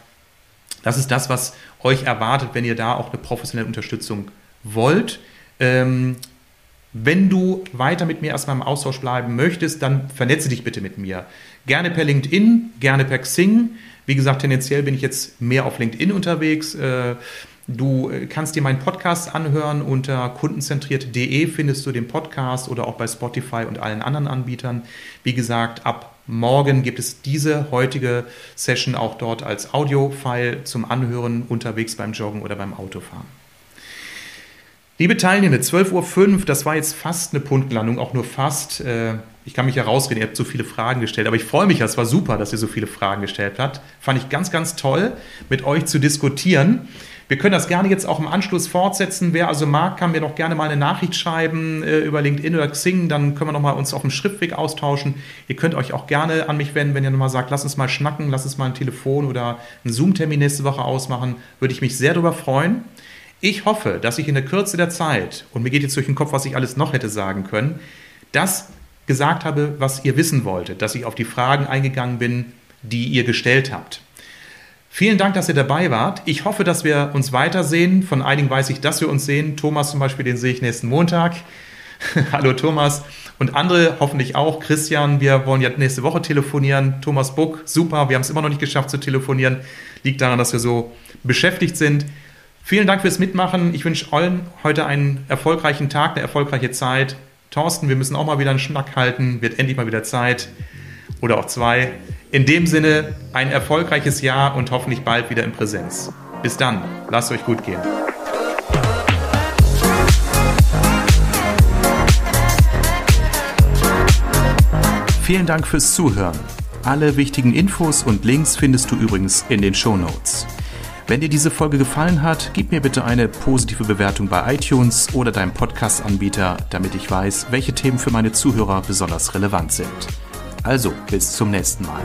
Das ist das, was euch erwartet, wenn ihr da auch eine professionelle Unterstützung wollt. Ähm, wenn du weiter mit mir erstmal im Austausch bleiben möchtest, dann vernetze dich bitte mit mir. Gerne per LinkedIn, gerne per Xing. Wie gesagt, tendenziell bin ich jetzt mehr auf LinkedIn unterwegs. Äh, du äh, kannst dir meinen Podcast anhören. Unter kundenzentriert.de findest du den Podcast oder auch bei Spotify und allen anderen Anbietern. Wie gesagt, ab morgen gibt es diese heutige Session auch dort als Audio-File zum Anhören unterwegs beim Joggen oder beim Autofahren. Liebe Teilnehmer, 12.05 Uhr, das war jetzt fast eine Punktlandung, auch nur fast. Äh, ich kann mich herausreden, ihr habt so viele Fragen gestellt, aber ich freue mich, es war super, dass ihr so viele Fragen gestellt habt. Fand ich ganz, ganz toll, mit euch zu diskutieren. Wir können das gerne jetzt auch im Anschluss fortsetzen. Wer also mag, kann mir doch gerne mal eine Nachricht schreiben äh, über LinkedIn oder Xing. Dann können wir nochmal uns auf dem Schriftweg austauschen. Ihr könnt euch auch gerne an mich wenden, wenn ihr nochmal sagt, lass uns mal schnacken, lass uns mal ein Telefon oder einen Zoom-Termin nächste Woche ausmachen. Würde ich mich sehr darüber freuen. Ich hoffe, dass ich in der Kürze der Zeit, und mir geht jetzt durch den Kopf, was ich alles noch hätte sagen können, das gesagt habe, was ihr wissen wolltet, dass ich auf die Fragen eingegangen bin, die ihr gestellt habt. Vielen Dank, dass ihr dabei wart. Ich hoffe, dass wir uns weitersehen. Von einigen weiß ich, dass wir uns sehen. Thomas zum Beispiel, den sehe ich nächsten Montag. Hallo Thomas. Und andere hoffentlich auch. Christian, wir wollen ja nächste Woche telefonieren. Thomas Buck, super. Wir haben es immer noch nicht geschafft zu telefonieren. Liegt daran, dass wir so beschäftigt sind. Vielen Dank fürs Mitmachen. Ich wünsche allen heute einen erfolgreichen Tag, eine erfolgreiche Zeit. Thorsten, wir müssen auch mal wieder einen Schnack halten. Wird endlich mal wieder Zeit. Oder auch zwei. In dem Sinne, ein erfolgreiches Jahr und hoffentlich bald wieder in Präsenz. Bis dann. Lasst euch gut gehen. Vielen Dank fürs Zuhören. Alle wichtigen Infos und Links findest du übrigens in den Show Notes. Wenn dir diese Folge gefallen hat, gib mir bitte eine positive Bewertung bei iTunes oder deinem Podcast-Anbieter, damit ich weiß, welche Themen für meine Zuhörer besonders relevant sind. Also, bis zum nächsten Mal.